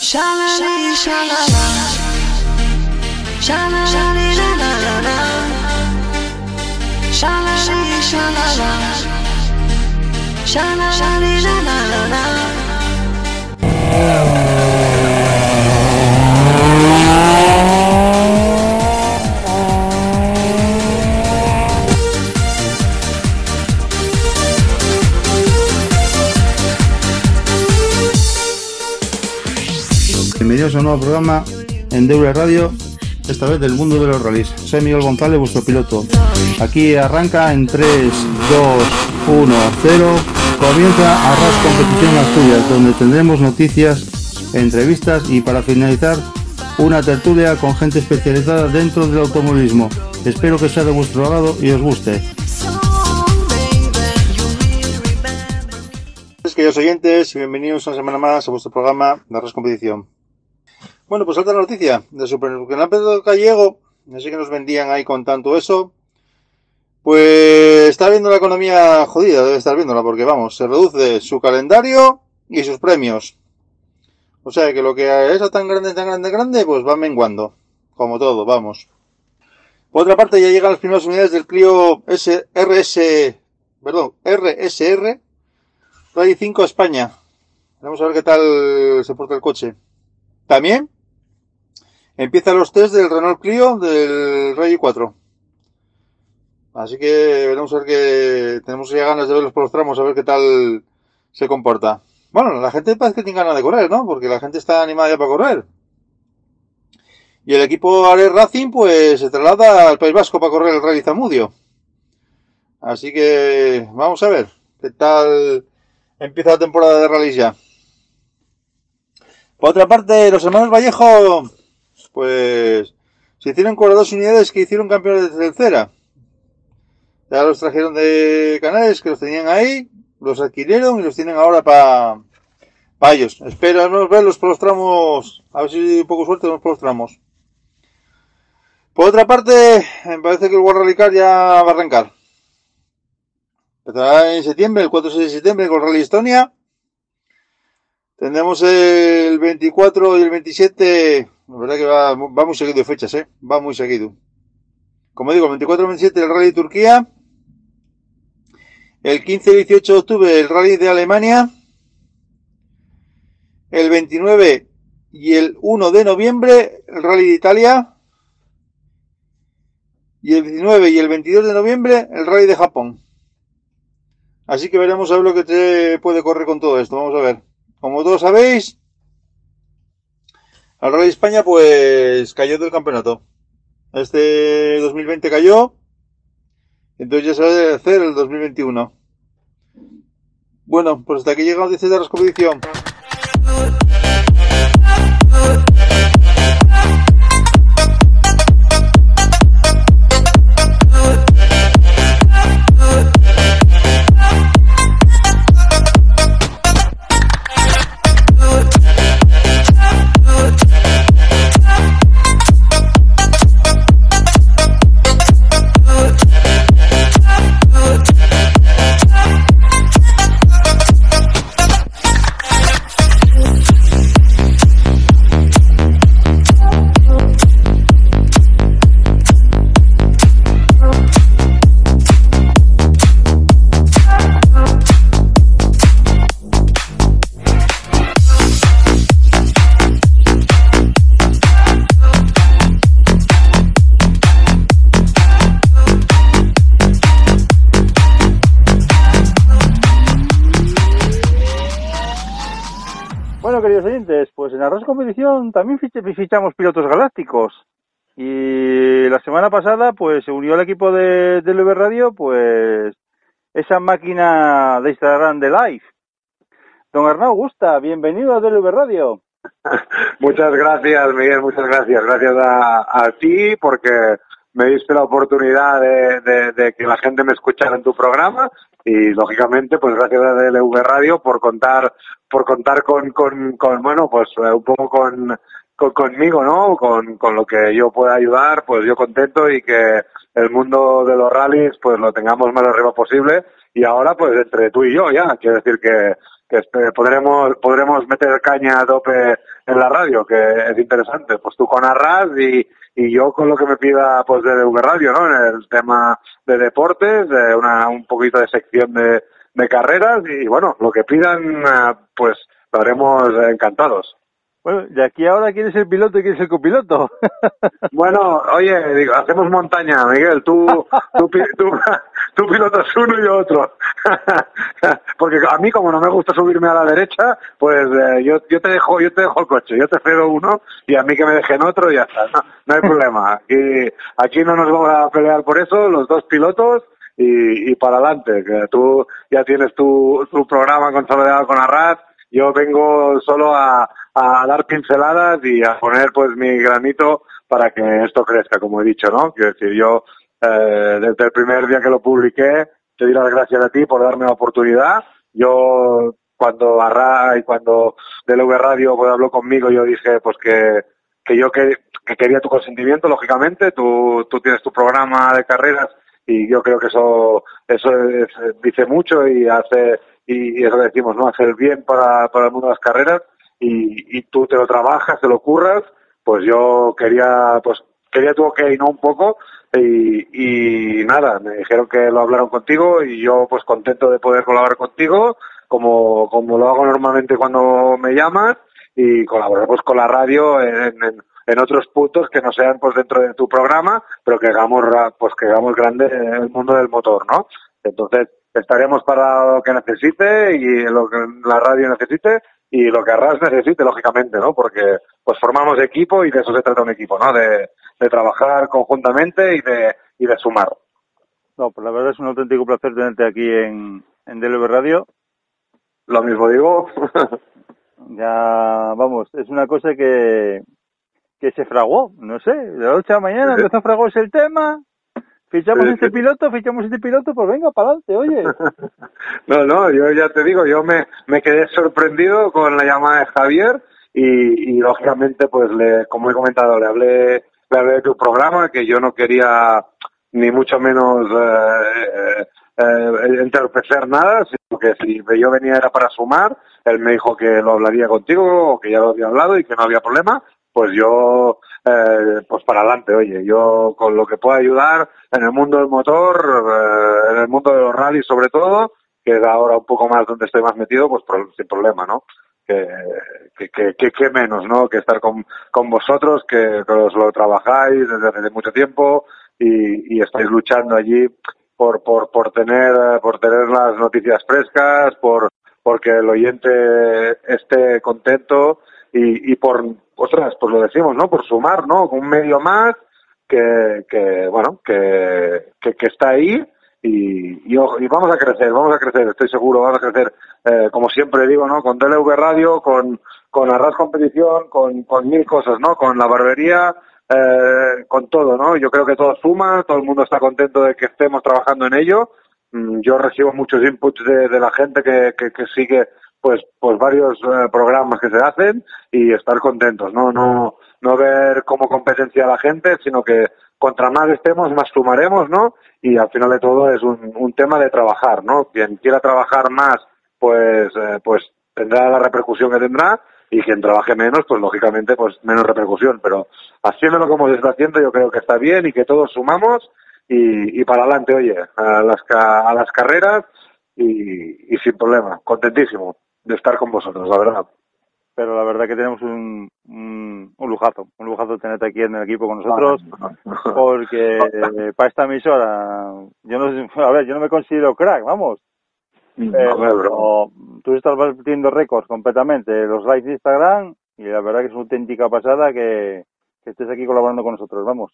Shalali, shalala. Shalali, la, la, la, la. Shalali, shalala. Shalali, la, A un nuevo programa en Deure Radio, esta vez del mundo de los rallies. Soy Miguel González, vuestro piloto. Aquí arranca en 3, 2, 1, 0. Comienza Arras Competición Asturias, donde tendremos noticias, entrevistas y para finalizar una tertulia con gente especializada dentro del automovilismo. Espero que sea de vuestro agrado y os guste. Queridos oyentes, bienvenidos una semana más a vuestro programa Arras Competición. Bueno, pues la noticia del Supercampeonato Gallego, así que nos vendían ahí con tanto eso. Pues está viendo la economía jodida, debe estar viéndola, porque vamos, se reduce su calendario y sus premios. O sea que lo que es tan grande, tan grande, grande, pues va menguando. Como todo, vamos. Por otra parte, ya llegan las primeras unidades del Clio S RS, perdón, RSR Rally 5 España. Vamos a ver qué tal se porta el coche. También empiezan los test del Renault Clio del Rally 4. Así que veremos a ver que tenemos ya ganas de verlos por los tramos, a ver qué tal se comporta. Bueno, la gente parece que tiene ganas de correr, ¿no? Porque la gente está animada ya para correr. Y el equipo Ares Racing, pues se traslada al País Vasco para correr el Rally Zamudio. Así que vamos a ver qué tal empieza la temporada de rally ya. Por otra parte, los hermanos Vallejo, pues se hicieron con las dos unidades que hicieron campeones de tercera. Ya los trajeron de Canales, que los tenían ahí, los adquirieron y los tienen ahora para pa ellos. Espero verlos por los tramos, a ver si poco suerte los tramos. Por otra parte, me parece que el World ya va a arrancar. Empezará en septiembre, el 4 de septiembre con Rally Estonia. Tendremos el 24 y el 27, la verdad que va, va muy seguido de fechas, ¿eh? va muy seguido. Como digo, el 24 y el 27 el Rally Turquía. El 15 y 18 de octubre el Rally de Alemania. El 29 y el 1 de noviembre el Rally de Italia. Y el 19 y el 22 de noviembre el Rally de Japón. Así que veremos a ver lo que te puede correr con todo esto. Vamos a ver. Como todos sabéis, el Rally España pues cayó del campeonato. Este 2020 cayó. Entonces ya se va a hacer el 2021. Bueno, pues hasta aquí llegamos 16 de la competición. Pues en Arroz Competición también fich- fichamos pilotos galácticos. Y la semana pasada, pues se unió al equipo de, de LV Radio, pues esa máquina de Instagram de live. Don Arnau Gusta, bienvenido a DLV Radio. Muchas gracias, Miguel, muchas gracias. Gracias a, a ti porque me diste la oportunidad de, de- que la gente me escuchara en tu programa y lógicamente pues gracias a DLV Radio por contar por contar con, con, bueno pues eh, un poco con, con- conmigo no con, con lo que yo pueda ayudar pues yo contento y que el mundo de los rallies pues lo tengamos más arriba posible. Y ahora pues entre tú y yo ya. Quiero decir que que podremos podremos meter caña a tope en la radio, que es interesante. Pues tú con Arras y, y yo con lo que me pida pues de DV Radio, ¿no? En el tema de deportes, de una, un poquito de sección de, de carreras y bueno, lo que pidan, eh, pues lo haremos encantados. Bueno, de aquí ahora quién es el piloto y quién es el copiloto. Bueno, oye, digo, hacemos montaña, Miguel. Tú, tú, tú, tú pilotas uno y otro. Porque a mí, como no me gusta subirme a la derecha, pues eh, yo, yo te dejo, yo te dejo el coche, yo te cedo uno y a mí que me dejen otro y ya está. No, hay problema. Aquí, aquí no nos vamos a pelear por eso, los dos pilotos y, y para adelante. Que tú ya tienes tu, tu programa consolidado con Arras. Yo vengo solo a, a dar pinceladas y a poner pues mi granito para que esto crezca, como he dicho, ¿no? Quiero decir, yo eh, desde el primer día que lo publiqué te doy las gracias a ti por darme la oportunidad. Yo cuando Arra y cuando DLV Radio pues, habló conmigo, yo dije pues que, que yo que, que quería tu consentimiento, lógicamente. Tú, tú tienes tu programa de carreras y yo creo que eso eso es- dice mucho y hace y, y eso decimos, ¿no? Hacer bien para, para el mundo de las carreras y, y tú te lo trabajas, te lo curras, pues yo quería, pues quería tu ok, ¿no? Un poco y, y nada, me dijeron que lo hablaron contigo y yo pues contento de poder colaborar contigo como, como lo hago normalmente cuando me llamas y colaborar pues con la radio en, en, en otros puntos que no sean pues dentro de tu programa, pero que hagamos pues que hagamos grande el mundo del motor, ¿no? Entonces estaremos para lo que necesite y lo que la radio necesite y lo que Arras necesite, lógicamente, ¿no? Porque pues formamos equipo y de eso se trata un equipo, ¿no? De, de trabajar conjuntamente y de, y de sumar. No, pues la verdad es un auténtico placer tenerte aquí en, en DLV Radio. Lo mismo digo. Ya, vamos, es una cosa que, que se fraguó, no sé, de la noche a la mañana empezó a fraguarse el tema, fichamos este piloto, fichamos este piloto, pues venga, para adelante, oye. No, no, yo ya te digo, yo me, me quedé sorprendido con la llamada de Javier y, y lógicamente, pues, le, como he comentado, le hablé, le hablé de tu programa, que yo no quería ni mucho menos eh, eh, eh, entorpecer nada, sino que si yo venía era para sumar, él me dijo que lo hablaría contigo, que ya lo había hablado y que no había problema, pues yo, eh, pues para adelante, oye, yo con lo que pueda ayudar en el mundo del motor, eh, en el mundo de los rallies sobre todo, que es ahora un poco más donde estoy más metido, pues pro- sin problema, ¿no? Que, que, que, que- menos, ¿no? Que estar con, con vosotros, que, que os lo trabajáis desde hace mucho tiempo y, y estáis luchando allí por, por, por tener, por tener las noticias frescas, por, porque el oyente esté contento y, y por, ostras, pues lo decimos, ¿no? Por sumar, ¿no? Un medio más que, que bueno, que, que, que está ahí y, y, y vamos a crecer, vamos a crecer, estoy seguro, vamos a crecer, eh, como siempre digo, ¿no? Con DLV Radio, con, con Arras Competición, con, con mil cosas, ¿no? Con la barbería, eh, con todo, ¿no? Yo creo que todo suma, todo el mundo está contento de que estemos trabajando en ello. Mm, Yo recibo muchos inputs de, de la gente que, que, que sigue pues pues varios eh, programas que se hacen y estar contentos, ¿no? No no ver como competencia la gente, sino que contra más estemos, más sumaremos, ¿no? Y al final de todo es un, un tema de trabajar, ¿no? Quien quiera trabajar más, pues eh, pues tendrá la repercusión que tendrá y quien trabaje menos, pues lógicamente pues menos repercusión, pero haciéndolo como se está haciendo yo creo que está bien y que todos sumamos y, y para adelante, oye, a las, a las carreras y, y sin problema, contentísimo de estar con vosotros, la verdad. Pero la verdad que tenemos un, un, un lujazo, un lujazo tenerte aquí en el equipo con nosotros, porque eh, para esta emisora, yo no a ver, yo no me considero crack, vamos, No, pero tú estás batiendo récords completamente, los likes de Instagram, y la verdad que es una auténtica pasada que, que estés aquí colaborando con nosotros, vamos.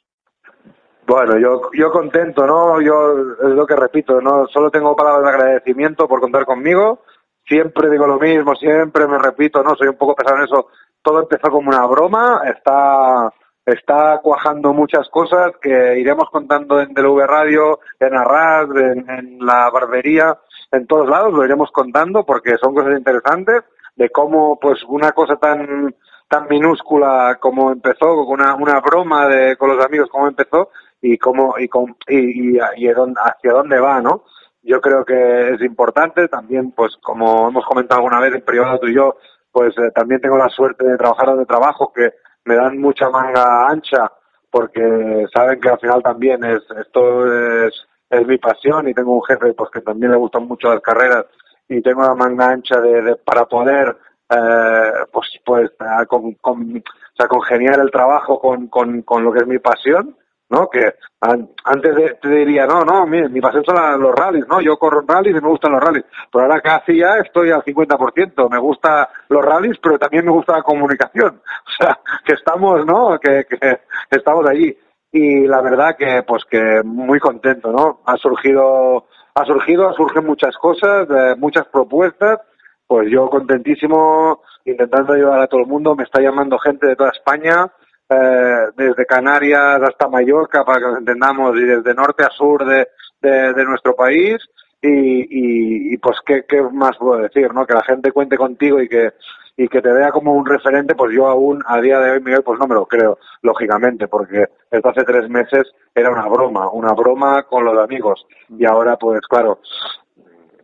Bueno, yo, yo contento, ¿no? Yo es lo que repito, ¿no? Solo tengo palabras de agradecimiento por contar conmigo. Siempre digo lo mismo, siempre me repito, ¿no? Soy un poco pesado en eso. Todo empezó como una broma, está, está cuajando muchas cosas que iremos contando en DLV Radio, en Arras, en, en la barbería, en todos lados, lo iremos contando porque son cosas interesantes de cómo, pues, una cosa tan, tan minúscula como empezó, una, una broma de, con los amigos, cómo empezó y cómo, y, con, y, y, y hacia dónde va, ¿no? Yo creo que es importante. También, pues como hemos comentado alguna vez en privado tú y yo, pues eh, también tengo la suerte de trabajar donde trabajo, que me dan mucha manga ancha, porque saben que al final también es esto es, es mi pasión y tengo un jefe pues que también le gustan mucho las carreras y tengo la manga ancha de, de para poder eh, pues pues con, con, o sea, congeniar el trabajo con, con, con lo que es mi pasión ¿no? Que an- antes de, te diría, no, no, mire, mi pasión son los rallies, ¿no? Yo corro rallies y me gustan los rallies. Pero ahora casi ya estoy al 50%. Me gusta los rallies, pero también me gusta la comunicación. O sea, que estamos, ¿no? Que, que estamos allí. Y la verdad que, pues que muy contento, ¿no? Ha surgido, ha surgido, surgen muchas cosas, muchas propuestas. Pues yo contentísimo, intentando ayudar a todo el mundo. Me está llamando gente de toda España eh, desde Canarias hasta Mallorca, para que nos entendamos, y desde norte a sur de, de, nuestro país. Y, y, y, pues, ¿qué, ¿qué más puedo decir? no Que la gente cuente contigo y que, y que te vea como un referente, pues yo aún, a día de hoy, Miguel, pues no me lo creo, lógicamente, porque esto hace tres meses era una broma, una broma con los amigos. Y ahora, pues claro,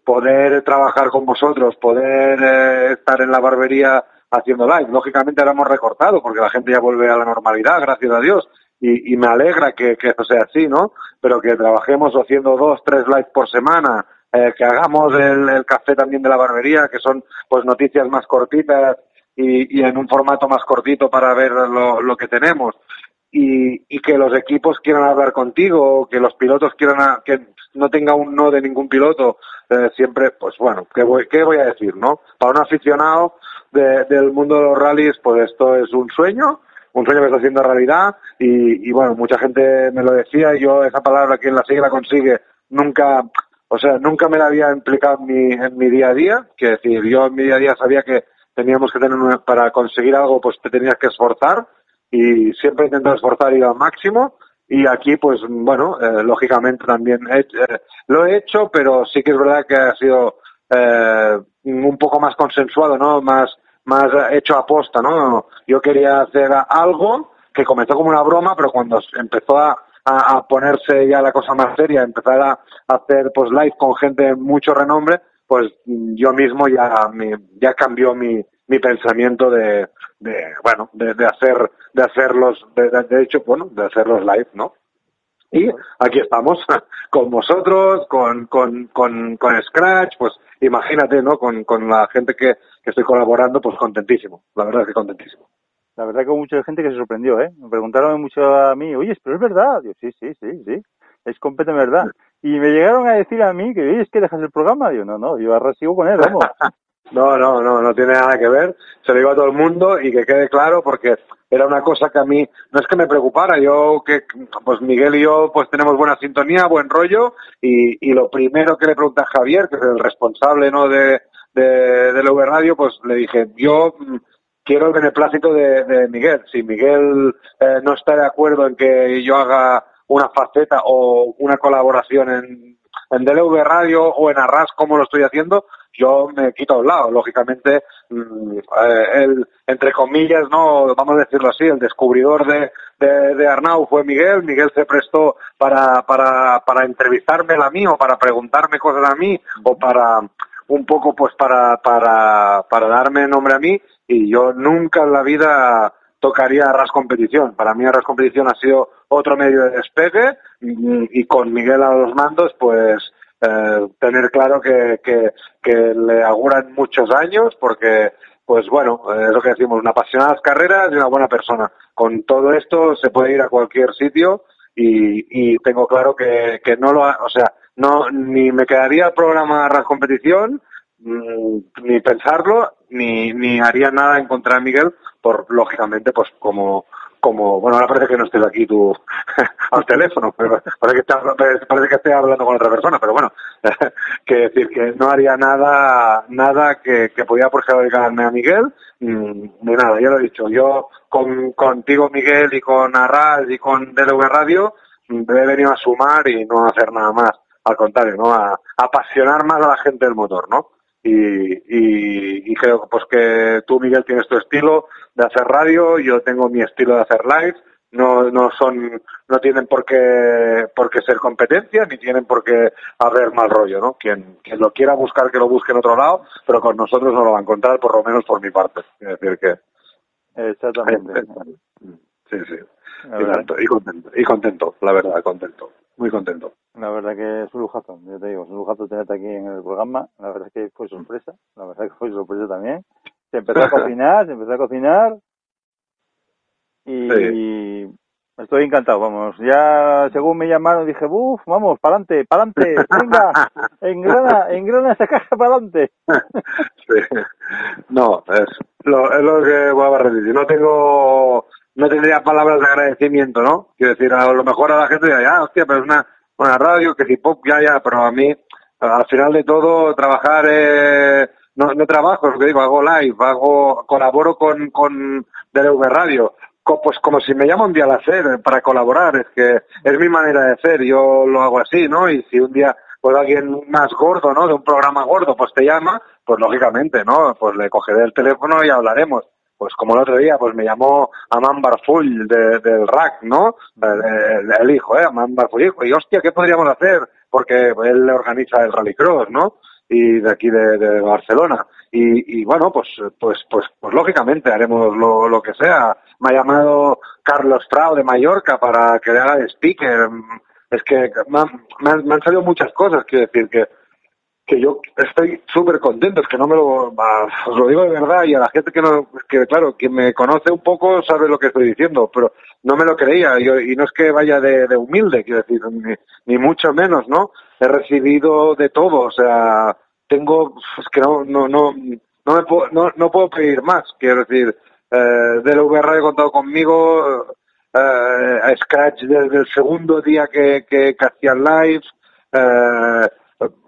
poder trabajar con vosotros, poder eh, estar en la barbería haciendo live. Lógicamente ahora hemos recortado porque la gente ya vuelve a la normalidad, gracias a Dios. Y, y me alegra que, que eso sea así, ¿no? Pero que trabajemos haciendo dos, tres lives por semana, eh, que hagamos el, el café también de la barbería, que son pues noticias más cortitas y, y en un formato más cortito para ver lo, lo que tenemos. Y, y que los equipos quieran hablar contigo, que los pilotos quieran, a- que no tenga un no de ningún piloto, eh, siempre, pues bueno, ¿qué voy, ¿qué voy a decir, no? Para un aficionado de- del mundo de los rallies, pues esto es un sueño, un sueño que está haciendo realidad y, y bueno, mucha gente me lo decía y yo esa palabra quien la sigue consigue nunca, o sea, nunca me la había implicado en mi, en mi día a día, que decir, yo en mi día a día sabía que teníamos que tener, una- para conseguir algo, pues te tenías que esforzar y siempre intento esforzar ir al máximo y aquí pues bueno eh, lógicamente también he- eh, lo he hecho pero sí que es verdad que ha sido eh, un poco más consensuado no más más hecho a posta no yo quería hacer algo que comenzó como una broma pero cuando empezó a, a, ponerse ya la cosa más seria empezar a, hacer pues live con gente de mucho renombre pues yo mismo ya mi- ya cambió mi mi pensamiento de, de bueno de, hacer de hacerlos de- de hecho bueno de hacerlos live no y aquí estamos con vosotros con con con, con Scratch pues imagínate no con, con la gente que, que estoy colaborando pues contentísimo la verdad es que contentísimo La verdad que hubo mucha gente que se sorprendió, ¿eh? Me preguntaron mucho a mí, oye, pero es verdad. Digo, sí, sí, sí, sí. Es completamente verdad. Y me llegaron a decir a mí que, oye, es que dejas el programa. Digo, no, no, yo ahora sigo con él, vamos. No, no, no, no tiene nada que ver. Se lo digo a todo el mundo y que quede claro porque era una cosa que a mí no es que me preocupara. Yo que pues Miguel y yo pues tenemos buena sintonía, buen rollo y, y lo primero que le pregunté a Javier, que es el responsable no de de, de la V Radio, pues le dije yo mm, quiero el beneplácito de, de Miguel. Si Miguel eh, no está de acuerdo en que yo haga una faceta o una colaboración en, en DLV Radio o en Arras como lo estoy haciendo, yo me quito a un lado. Lógicamente, mm, eh, el, entre comillas, no vamos a decirlo así, el descubridor de, de, de Arnau fue Miguel. Miguel se prestó para, para, para entrevistarme a mí o para preguntarme cosas a mí o para un poco pues para, para, para darme nombre a mí y yo nunca en la vida tocaría Arras Competición. Para mí Arras Competición ha sido otro medio de despegue y, y con Miguel a los mandos pues eh, tener claro que, que, le auguran muchos años porque pues bueno, eh, es lo que decimos, una apasionada carreras y una buena persona. Con todo esto se puede ir a cualquier sitio y, y tengo claro que, que no lo, ha- o sea, no ni me quedaría el programa Arras Competición mm, ni pensarlo ni ni haría nada en contra de Miguel por lógicamente pues como como bueno ahora parece que no estés aquí tú al teléfono pero parece que está- parece que estoy hablando con otra persona pero bueno que decir que no haría nada nada que, que pudiera perjudicarme a Miguel mm, ni nada ya lo he dicho yo con contigo Miguel y con Arras y con DLV Radio mm, he venido a sumar y no a hacer nada más al contrario no a apasionar más a la gente del motor no y, y, y creo pues que tú Miguel tienes tu estilo de hacer radio yo tengo mi estilo de hacer live no, no son, no tienen por qué, por qué ser competencia, ni tienen por qué haber mal rollo, ¿no? Quien, quien lo quiera buscar, que lo busque en otro lado, pero con nosotros no lo va a encontrar, por lo menos por mi parte. Es decir que, Exactamente. sí, sí. Y contento, y contento, la verdad, contento, muy contento. la verdad que es un lujazo, yo te digo, es un lujazo tenerte aquí en el programa. La verdad es que fue sorpresa, la verdad que fue sorpresa también. Se empezó a cocinar, se empezó a cocinar y estoy encantado, vamos. Ya según me llamaron dije, uff, vamos, pa'lante, pa'lante, venga, engrana, engrana esa caja pa'lante. Sí. No, es lo, es lo que voy a repetir. No tengo, no tendría palabras de agradecimiento, ¿no? Quiero decir, a lo mejor a la gente dirá, ya, hostia, pero es una, una radio, que si pop, ya, ya, pero a mí, al final de todo, trabajar, eh, no, no trabajo, es que digo, hago live, hago, colaboro con, con DLV Radio. Pues como si me llama un día al hacer para colaborar, es que es mi manera de ser, yo lo hago así, ¿no? Y si un día pues alguien más gordo, ¿no? De un programa gordo, pues te llama, pues lógicamente, ¿no? Pues le cogeré el teléfono y hablaremos. Pues como el otro día, pues me llamó Aman Barfull de- del RAC, ¿no? El, el- el hijo, ¿eh? Aman Barfull hijo. Y hostia, ¿qué podríamos hacer? Porque él organiza el Rallycross, ¿no? Y de aquí de, de Barcelona. Y, y bueno, pues, pues, pues, pues lógicamente haremos lo, lo que sea. Me ha llamado Carlos Trao de Mallorca para que le haga de speaker. Es que me han- me han salido muchas cosas, quiero decir que que yo estoy súper contento, es que no me lo, os lo digo de verdad y a la gente que no, que claro, quien me conoce un poco sabe lo que estoy diciendo, pero no me lo creía yo, y no es que vaya de, de humilde, quiero decir, ni, ni mucho menos, ¿no? He recibido de todo, o sea, tengo, es que no, no, no, no me puedo, no, no puedo pedir más, quiero decir, eh, del VR he contado conmigo, eh, a Scratch desde el segundo día que, que, que hacían live, eh,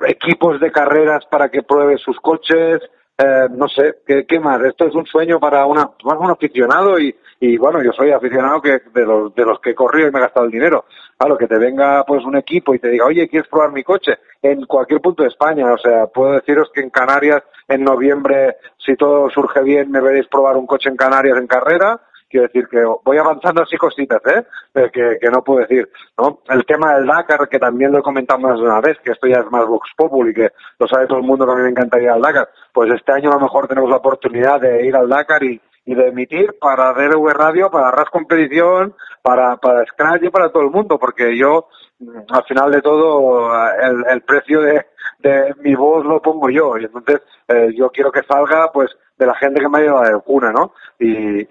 equipos de carreras para que pruebe sus coches, eh, no sé, ¿qué, qué más? Esto es un sueño para una, para un aficionado y, y bueno, yo soy aficionado que de los, de los que he corrido y me he gastado el dinero. Claro, que te venga pues un equipo y te diga, oye, ¿quieres probar mi coche? En cualquier punto de España, o sea, puedo deciros que en Canarias, en noviembre, si todo surge bien, me veréis probar un coche en Canarias en carrera. Quiero decir que voy avanzando así cositas, ¿eh? Eh, Que, que no puedo decir, ¿no? El tema del Dakar, que también lo he comentado más de una vez, que esto ya es más Vox Populi, que lo sabe todo el mundo que a mí me encantaría al Dakar. Pues este año a lo mejor tenemos la oportunidad de ir al Dakar y, y de emitir para DRV Radio, para RAS Competición, para, para Scratch y para todo el mundo, porque yo, mm, al final de todo, el, el precio de, de mi voz lo pongo yo, y entonces eh, yo quiero que salga, pues, de la gente que me ha llevado de cuna, ¿no? Y, y,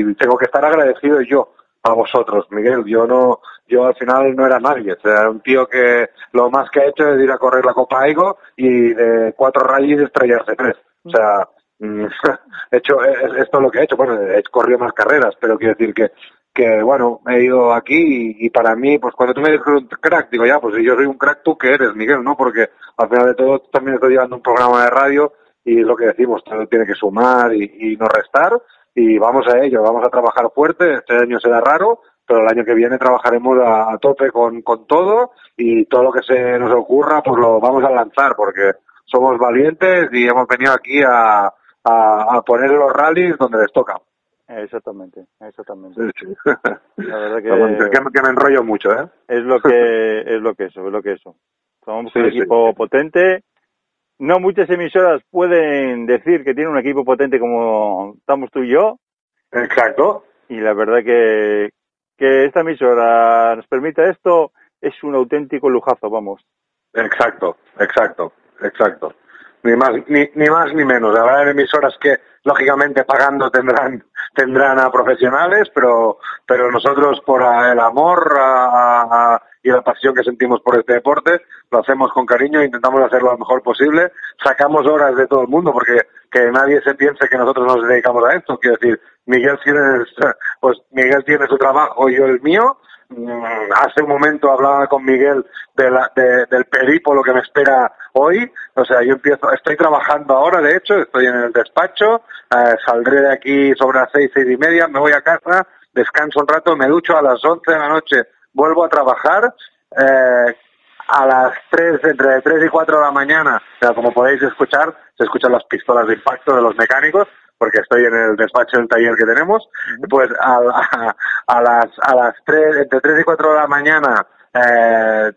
y tengo que estar agradecido yo a vosotros, Miguel. Yo no, yo al final no era nadie. O sea, era un tío que lo más que ha hecho es ir a correr la Copa Aigo y de cuatro rallies estrellarse tres. O sea, mm, he hecho, es- esto es lo que he hecho. Bueno, he corrido más carreras, pero quiero decir que, que bueno, he ido aquí y, para mí, pues cuando tú me dices un crack, digo ya, pues si yo soy un crack, tú que eres, Miguel, ¿no? Porque al final de todo también estoy llevando un programa de radio y es lo que decimos, todo tiene que sumar y, y no restar y vamos a ello, vamos a trabajar fuerte, este año será raro, pero el año que viene trabajaremos a, a tope con, con todo y todo lo que se nos ocurra pues lo vamos a lanzar porque somos valientes y hemos venido aquí a, a, a poner los rallies donde les toca. Exactamente, exactamente. Sí, sí. La verdad que- bueno, que, que me enrollo mucho, ¿eh? Es lo que es lo que eso, es lo que eso. Somos Sí, un equipo potente. No muchas emisoras pueden decir que tiene un equipo potente como estamos tú y yo. Exacto. Y la verdad que, que esta emisora nos permita esto es un auténtico lujazo, vamos. Exacto, exacto, exacto. Ni más ni, ni más ni menos. Habrá emisoras que lógicamente pagando tendrán tendrán a profesionales, pero pero nosotros por el amor a- a- a- y la pasión que sentimos por este deporte lo hacemos con cariño, intentamos hacerlo lo mejor posible, sacamos horas de todo el mundo porque que nadie se piense que nosotros nos dedicamos a esto. Quiero decir, Miguel tiene pues Miguel tiene su trabajo yo el mío. Mm, Hace un momento hablaba con Miguel de la- de- del periplo que me espera hoy. O sea, yo empiezo, estoy trabajando ahora, de hecho, estoy en el despacho, eh, saldré de aquí sobre las seis, seis y media, me voy a casa, descanso un rato, me ducho a las once de la noche, vuelvo a trabajar. eh, a las 3, entre 3 y 4 de la mañana, o sea, como podéis escuchar, se escuchan las pistolas de impacto de los mecánicos, porque estoy en el despacho del taller que tenemos, pues a, a, a las a las tres, entre 3 y 4 de la mañana eh,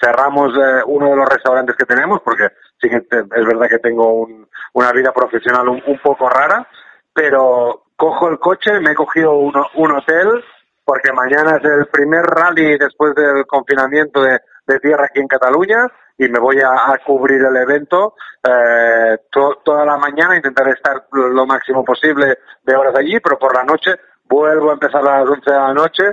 cerramos eh, uno de los restaurantes que tenemos, porque sí que te- es verdad que tengo un- una vida profesional un, un poco rara, pero cojo el coche, me he cogido un, un hotel, porque mañana es el primer rally después del confinamiento de, tierra aquí en Cataluña y me voy a, cubrir el evento eh, to- toda la mañana, intentaré estar lo máximo posible de horas allí, pero por la noche vuelvo a empezar a las 11 de la noche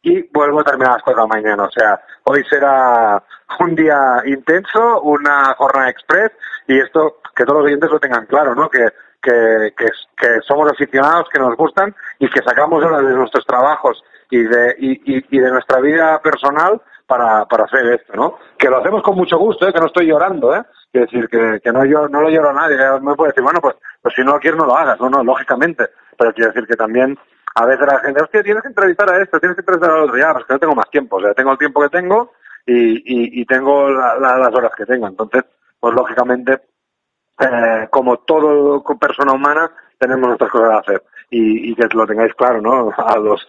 y vuelvo a terminar a las 4 de la mañana. O sea, hoy será un día intenso, una jornada express y esto que todos los oyentes lo tengan claro, ¿no? Que, que somos aficionados, que nos gustan y que sacamos horas de nuestros trabajos y de, y, y, y de nuestra vida personal para, para hacer esto, ¿no? Que lo hacemos con mucho gusto, ¿eh? que no estoy llorando, ¿eh? Quiero decir, que, que no, yo, no lo lloro a nadie. Me puede decir, bueno, pues, pues si no lo quieres no lo hagas, no, no, lógicamente. Pero quiero decir que también a veces la gente, hostia, tienes que entrevistar a esto, tienes que entrevistar al otro, ya, pues que no tengo más tiempo, o sea, tengo el tiempo que tengo y, y, y tengo la- la- las horas que tengo. Entonces, pues lógicamente, eh, como todo persona humana, tenemos nuestras cosas a hacer. Y, que lo tengáis claro, ¿no? A los,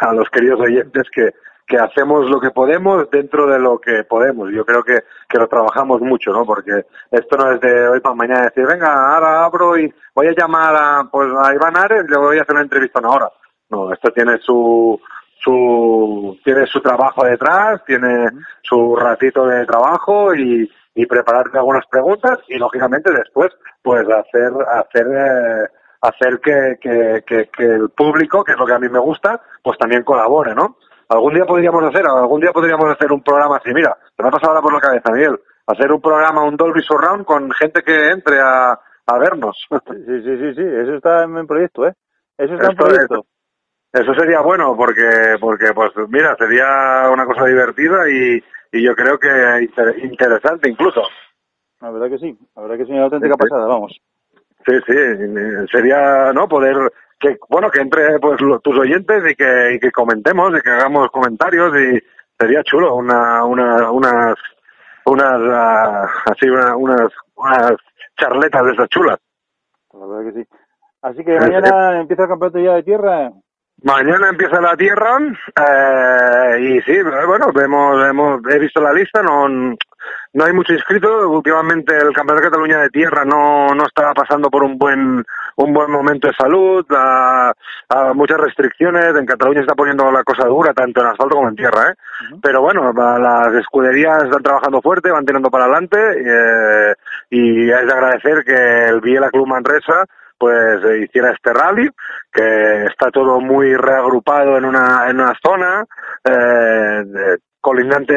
a los queridos oyentes que, que hacemos lo que podemos dentro de lo que podemos. Yo creo que, que lo trabajamos mucho, ¿no? Porque esto no es de hoy para mañana decir, venga, ahora abro y voy a llamar a, pues, a Iván Ares, le voy a hacer una entrevista una hora. No, esto tiene su, su, tiene su trabajo detrás, tiene su ratito de trabajo y, y prepararte algunas preguntas y lógicamente después, pues hacer, hacer, eh, hacer que, que, que, que el público, que es lo que a mí me gusta, pues también colabore, ¿no? Algún día podríamos hacer, algún día podríamos hacer un programa así, mira, te me ha pasado ahora por la cabeza, Miguel, hacer un programa, un Dolby Surround con gente que entre a, a vernos. Sí, sí, sí, sí, eso está en proyecto, ¿eh? Eso está en Esto proyecto. Eso sería bueno porque, porque pues mira, sería una cosa divertida y, y yo creo que inter- interesante incluso. La verdad que sí, la verdad que sí, una auténtica sí. pasada, vamos. Sí, sí, eh, sería, ¿no? Poder que, bueno, que entre pues lo- tus oyentes y que, y que comentemos y que hagamos comentarios y sería chulo una, una, unas, unas, ah, así, una- unas, unas charletas de esas chulas. La verdad que sí. Así que Sí, mañana empieza el campeonato ya de tierra. Mañana empieza la tierra eh, y sí, bueno, hemos, hemos, he visto la lista, no, no hay mucho inscrito. Últimamente el Campeonato de Cataluña de Tierra no, no está pasando por un buen un buen momento de salud, a, a muchas restricciones. En Cataluña se está poniendo la cosa dura, tanto en asfalto como en tierra. ¿eh? Pero bueno, las escuderías están trabajando fuerte, van tirando para adelante eh, y es de agradecer que el Biela Club Manresa pues eh, hiciera este rally, que está todo muy reagrupado en una, en una zona, eh, colindante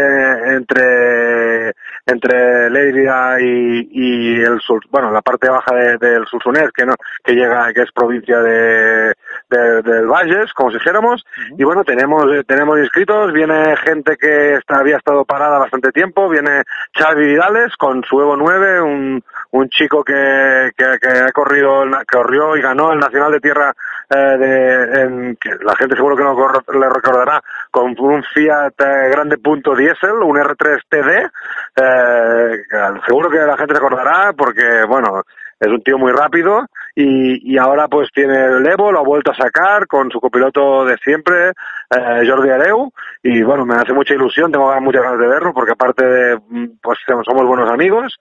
entre entre Lérida y, y el sur, bueno, la parte baja de- del Solsonès, que no, que llega, que es provincia de, de- del Valles, como si dijéramos, y bueno, tenemos, tenemos inscritos, viene gente que está, había estado parada bastante tiempo, viene Xavi Vidales con su Evo 9, un, un chico que, que, que ha corrido, corrió y ganó el Nacional de Tierra, eh, de, en, que la gente seguro que no le recordará, con un Fiat eh, Grande Punto Diesel, un R3 TD, eh, seguro que la gente se acordará porque, bueno, es un tío muy rápido y, y ahora pues tiene el Evo, lo ha vuelto a sacar con su copiloto de siempre, eh, Jordi Areu, y bueno, me hace mucha ilusión, tengo muchas ganas de verlo porque aparte de, mm, pues somos buenos amigos.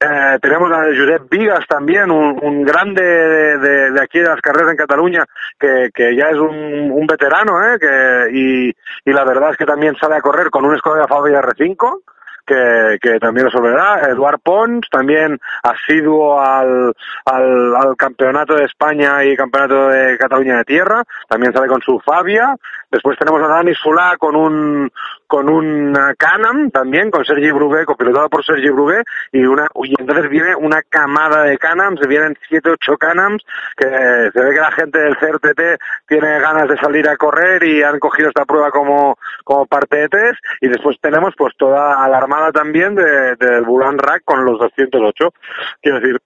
Eh, tenemos a Josep Vigas también, un, grande de, de- de aquí de las carreras en Cataluña, que, que ya es un, un veterano, ¿eh? que, y, y la verdad es que también sale a correr con un Skoda Fabia R5, que, que también resolverá. Eduard Pons, también asiduo al, al, al campeonato de España y campeonato de Cataluña de tierra, también sale con su Fabia. Después tenemos a Dani Sulá con un con un eh, Canam también, con Sergi Brugué, copilotado por Sergi Brugué, y una y entonces viene una camada de Canams, vienen siete, ocho Canams, que se ve que la gente del CRTT tiene ganas de salir a correr y han cogido esta prueba como, como parte de test, y después tenemos pues toda a también de, del Bulan Rack con los 208. Quiero decir,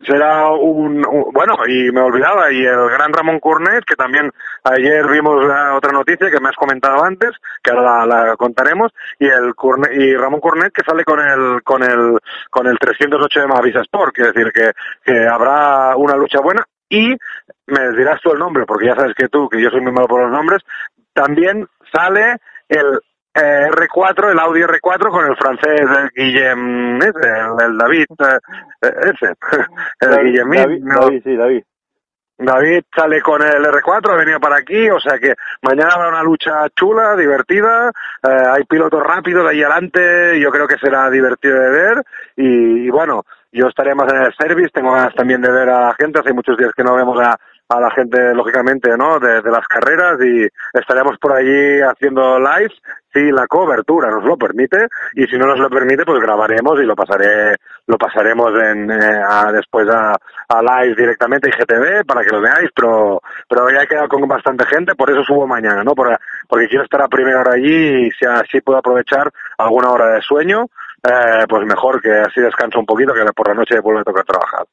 será un, bueno y me olvidaba y el gran Ramón Cornet que también ayer vimos la otra noticia que me has comentado antes que ahora la, la contaremos y el Cornet, y Ramón Cornet que sale con el con el con el 308 de Mavisa Sport quiere decir que, que habrá una lucha buena y me dirás tú el nombre, porque ya sabes que tú, que yo soy muy malo por los nombres, también sale el eh, R4, el Audi R4 con el francés el Guillem, ese, el, el David, eh, ese, el David, Guillem, David, no, David, sí, David. David sale con el R4, ha venido para aquí, o sea que mañana habrá una lucha chula, divertida, eh, hay pilotos rápidos de ahí adelante, yo creo que será divertido de ver y, y bueno, yo estaré más en el service, tengo ganas también de ver a la gente, hace muchos días que no vemos a, a la gente, lógicamente, ¿no? De, de las carreras y estaremos por allí haciendo live si la cobertura nos lo permite y si no nos lo permite, pues grabaremos y lo pasaré, lo pasaremos en, eh, a, después a, a live directamente y GTV para que lo veáis, pero, pero ya he quedado con bastante gente, por eso subo mañana, ¿no? Por- porque quiero estar a primera hora allí y si así puedo aprovechar alguna hora de sueño, eh, pues mejor que así descanso un poquito que por la noche vuelve a tocar trabajar.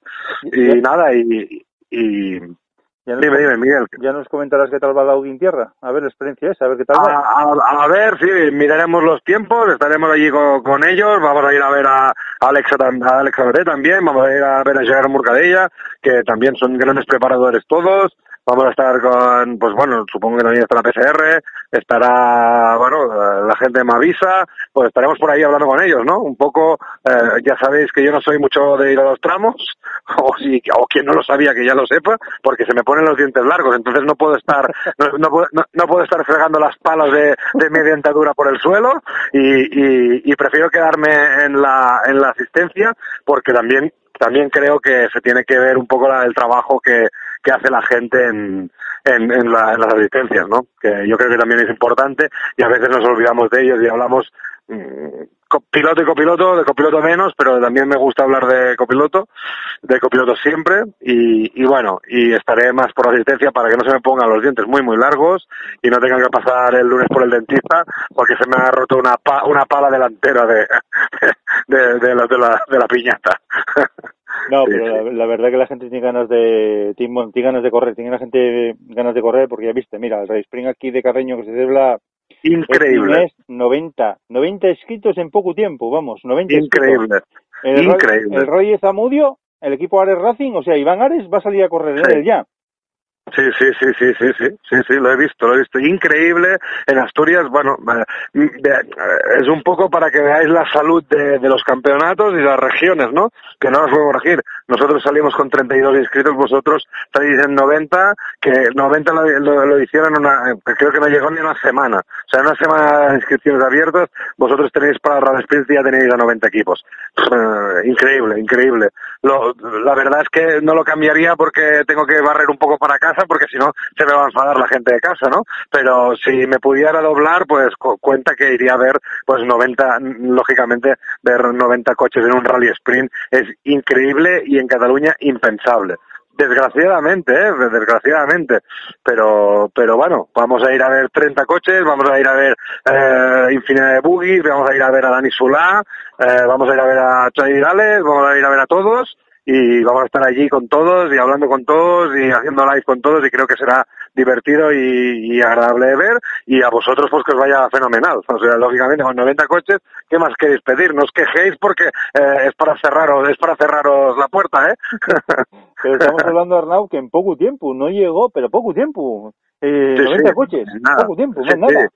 Y nada, y, y Ya nos, dime, dime, Miguel. ya nos comentarás qué tal va la tierra. A ver la experiencia esa, a ver qué tal va. A, a- a ver, sí, miraremos los tiempos, estaremos allí con, con ellos, vamos a ir a ver a Alexa, a Alexa Beret también, vamos a ir a ver a Gerard Murcadella, que también son grandes preparadores todos, vamos a estar con, pues bueno, supongo que también estará PCR, estará, bueno, la gente de Mavisa, pues estaremos por ahí hablando con ellos, ¿no? Un poco, eh, ya sabéis que yo no soy mucho de ir a los tramos, o, si, o quien no lo sabía que ya lo sepa, porque se me ponen los dientes largos, entonces no puedo estar, no, no puedo, no- no puedo estar fregando las palas de, de mi dentadura por el suelo y, y, y prefiero quedarme en la, en la asistencia porque también también creo que se tiene que ver un poco la- el trabajo que, que hace la gente en, en, la- en las asistencias, ¿no? Que yo creo que también es importante y a veces nos olvidamos de ellos y hablamos mm, co- piloto y copiloto, de copiloto menos, pero también me gusta hablar de copiloto, de copiloto siempre y, y bueno, y estaré más por asistencia para que no se me pongan los dientes muy muy largos y no tengan que pasar el lunes por el dentista porque se me ha roto una pa- una pala delantera de de, de, de, la, de la piñata. No, pero. La, la verdad que la gente tiene ganas de tiene, ganas de correr, tiene la gente ganas de correr porque ya viste, mira, el Rey Spring aquí de Carreño que se celebra Increíble, mes 90, 90 inscritos en poco tiempo, vamos, 90 inscritos. increíble. El, Roy- increíble. el Roy Zamudio, el equipo Ares Racing, o sea, Iván Ares va a salir a correr en él ya. Sí, sí, sí, sí, sí, sí, sí, sí, lo he visto, lo he visto. Increíble en Asturias, bueno, eh, es un poco para que veáis la salud de, de los campeonatos y las regiones, ¿no? Que no nos podemos regir. Nosotros salimos con 32 inscritos, vosotros estáis en 90, que 90 lo, lo, lo hicieron una, eh, creo que no llegó ni una semana. O sea, en una semana de inscripciones abiertas, vosotros tenéis para Rad Sprint ya tenéis a 90 equipos. Increíble, increíble. Lo, la verdad es que no lo cambiaría porque tengo que barrer un poco para casa porque si no se me va a enfadar la gente de casa, ¿no? Pero si me pudiera doblar, pues cu- cuenta que iría a ver pues 90, lógicamente ver 90 coches en un rally sprint es increíble y en Cataluña impensable. Desgraciadamente, ¿eh? desgraciadamente. Pero, pero bueno, vamos a ir a ver 30 coches, vamos a ir a ver eh, infinidad de buggies, vamos a ir a ver a Dani Sulá, eh, vamos a ir a ver a Xavi Virales, vamos a ir a ver a todos y vamos a estar allí con todos y hablando con todos y haciendo live con todos y creo que será divertido y, y agradable de ver y a vosotros pues que os vaya fenomenal. O sea, lógicamente con 90 coches, ¿qué más queréis pedir? No os quejéis porque eh, es para cerraros, es para cerraros la puerta, ¿eh? Pero estamos hablando, Arnau, que en poco tiempo, no llegó, pero poco tiempo. Eh, Sí, 90 sí, coches, nada. poco tiempo, Sí, más nada.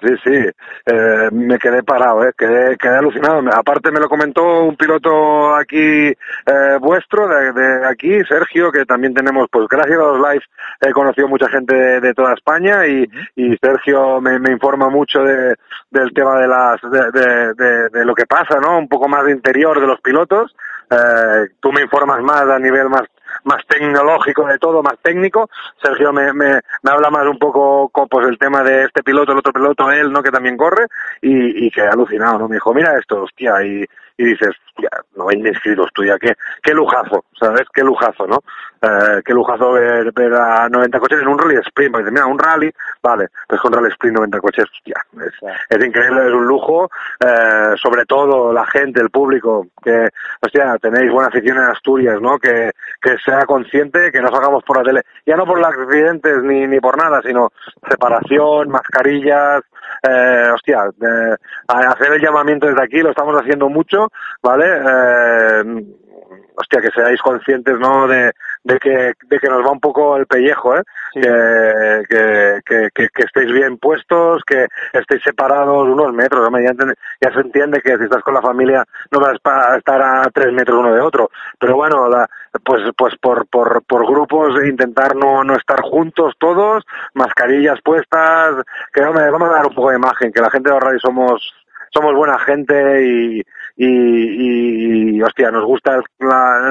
Sí, sí, eh, me quedé parado, eh, quedé, quedé alucinado. Aparte me lo comentó un piloto aquí eh, vuestro, de, de aquí, Sergio, que también tenemos, pues gracias a los lives he conocido mucha gente de, toda España y, y Sergio me, informa mucho de, del tema de las de- de lo que pasa, ¿no? Un poco más de interior de los pilotos. Eh, tú me informas más a nivel más más tecnológico de todo, más técnico. Sergio me, me, habla más un poco co- pues el tema de este piloto, el otro piloto, él, ¿no? Que también corre y, y que alucinado, ¿no? Me dijo, mira esto, hostia, y, y dices, hostia, 90 inscritos tú ya, qué, qué lujazo, ¿sabes? Qué lujazo, ¿no? Eh, qué lujazo ver, ver a 90 coches en un rally sprint, porque mira, un rally, vale, pues con rally sprint 90 coches, hostia, es, es increíble, es un lujo, eh, sobre todo la gente, el público, que, hostia, tenéis buena afición en Asturias, ¿no? Que, que sea consciente, que no salgamos por la tele, ya no por los accidentes ni, ni por nada, sino separación, mascarillas, eh, hostia, eh, hacer el llamamiento desde aquí, lo estamos haciendo mucho, ¿vale? Eh, hostia, que seáis conscientes, ¿no? De, de que, de que nos va un poco el pellejo, ¿eh? Sí. Que, que, que, que, que estéis bien puestos, que estéis separados unos metros, ya, ya se entiende que si estás con la familia no vas a estar a tres metros uno de otro, pero bueno, la, pues, pues por, por, por grupos intentar no, no estar juntos todos, mascarillas puestas, que vamos a dar un poco de imagen, que la gente de los rallies somos somos buena gente y, y, y, hostia, nos gusta el,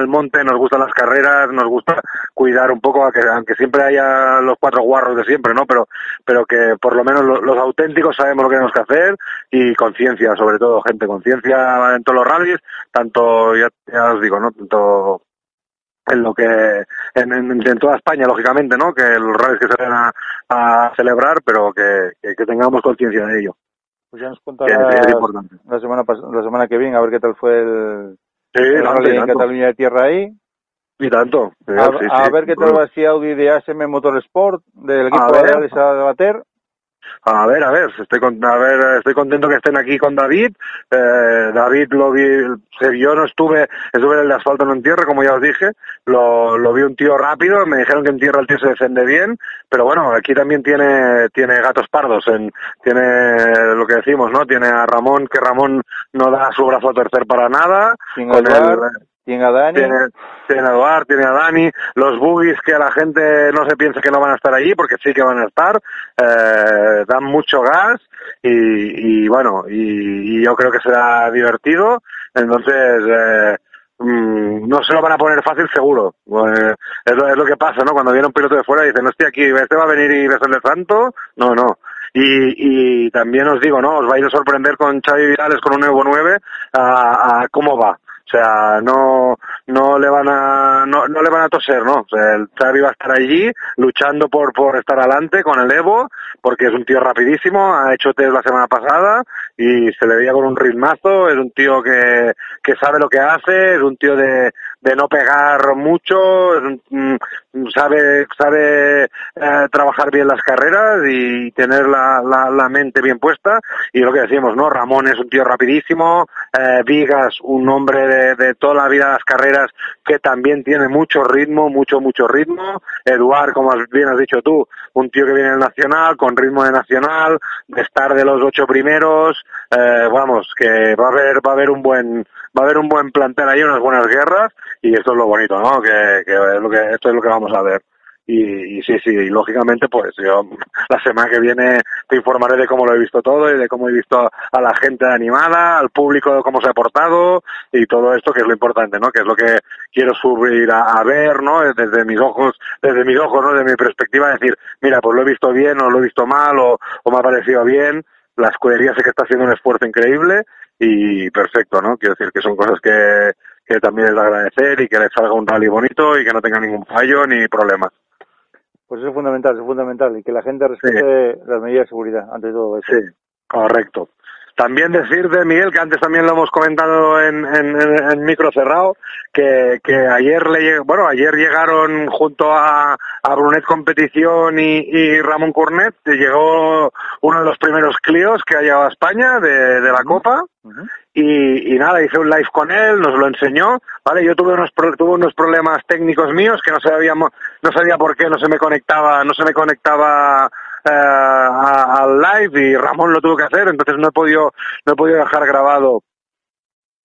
el monte, nos gustan las carreras, nos gusta cuidar un poco, aunque, aunque siempre haya los cuatro guarros de siempre, ¿no? Pero, pero que por lo menos lo- los, auténticos sabemos lo que tenemos que hacer y conciencia, sobre todo, gente, conciencia en todos los rallies, tanto, ya, ya os digo, ¿no? Tanto en lo que en, en, en toda España lógicamente no que los rallies que se van a, a celebrar pero que, que, que tengamos conciencia de ello Pues ya nos contarás es importante la semana la semana que viene a ver qué tal fue el, sí el tanto, rally en Cataluña de tierra ahí. y tanto A, sí, a sí. ver qué tal va si Audi de ASM Motorsport del equipo de Alex Abater. A ver, a ver, estoy con, a ver, estoy contento que estén aquí con David. Eh, David lo vi, yo no estuve, estuve en el asfalto no en tierra, como ya os dije. Lo, lo vi un tío rápido, me dijeron que en tierra el tío se defiende bien, pero bueno, aquí también tiene, tiene gatos pardos, en, tiene lo que decimos, ¿no? Tiene a Ramón, que Ramón no da su brazo a torcer para nada. Con el, tiene a Dani. tiene, a Eduard, tiene a Dani, los buggies que la gente no se piense que no van a estar allí, porque sí que van a estar, eh, dan mucho gas y, bueno, y, yo creo que será divertido, entonces eh, mm, no se lo van a poner fácil seguro, Eh, es, lo, que pasa, ¿no? Cuando viene un piloto de fuera y dicen, hostia, aquí este va a venir y va a no, no. Y, y también os digo, ¿no? Os va a ir a sorprender con Xavi Vidales con un Evo 9 a, a cómo va. O sea, no, no le van a, no, no le van a toser, ¿no? O sea, el Xavi va a estar allí luchando por, por estar adelante con el Evo, porque es un tío rapidísimo, ha hecho test la semana pasada y se le veía con un ritmazo, es un tío que, que sabe lo que hace, es un tío de, de no pegar mucho, un- mm, sabe, sabe eh, trabajar bien las carreras y tener la, la, la mente bien puesta. Y lo que decimos, ¿no? Ramón es un tío rapidísimo, eh, Vigas, un hombre de, de toda la vida de las carreras que también tiene mucho ritmo, mucho, mucho ritmo. Eduard, como bien has dicho tú, un tío que viene del Nacional, con ritmo de Nacional, de estar de los ocho primeros, eh, vamos, que va a haber, va a haber un buen, va a haber un buen plantel ahí, unas buenas guerras, y esto es lo bonito, ¿no? Que, que es lo que, esto es lo que vamos a ver. Y, y sí, sí, y lógicamente, pues yo la semana que viene te informaré de cómo lo he visto todo y de cómo he visto a la gente animada, al público cómo se ha portado y todo esto que es lo importante, ¿no? Que es lo que quiero subir a, a ver, ¿no? Desde mis ojos, desde mis ojos, ¿no? Desde mi perspectiva, decir, mira, pues lo he visto bien o lo he visto mal o, o me ha parecido bien. La escudería sé que está haciendo un esfuerzo increíble y perfecto, ¿no? Quiero decir que son cosas que, que también es de agradecer y que les salga un rally bonito y que no tenga ningún fallo ni problemas. Pues eso es fundamental, eso es fundamental. Y que la gente respete las medidas de seguridad ante todo eso. Sí, correcto. También decir de Miguel, que antes también lo hemos comentado en, en, en- micro cerrado, que, que ayer le bueno, ayer llegaron junto a, a Brunet Competición y, y Ramón Cornet, llegó uno de los primeros Clios que ha llegado a España de, de la Copa, y, y nada, hice un live con él, nos lo enseñó, ¿vale? Yo tuve unos, pro- tuve unos problemas técnicos míos que no sabíamos, no sabía por qué no se me conectaba, no se me conectaba al live y Ramón lo tuvo que hacer, entonces no he podido, no he podido dejar grabado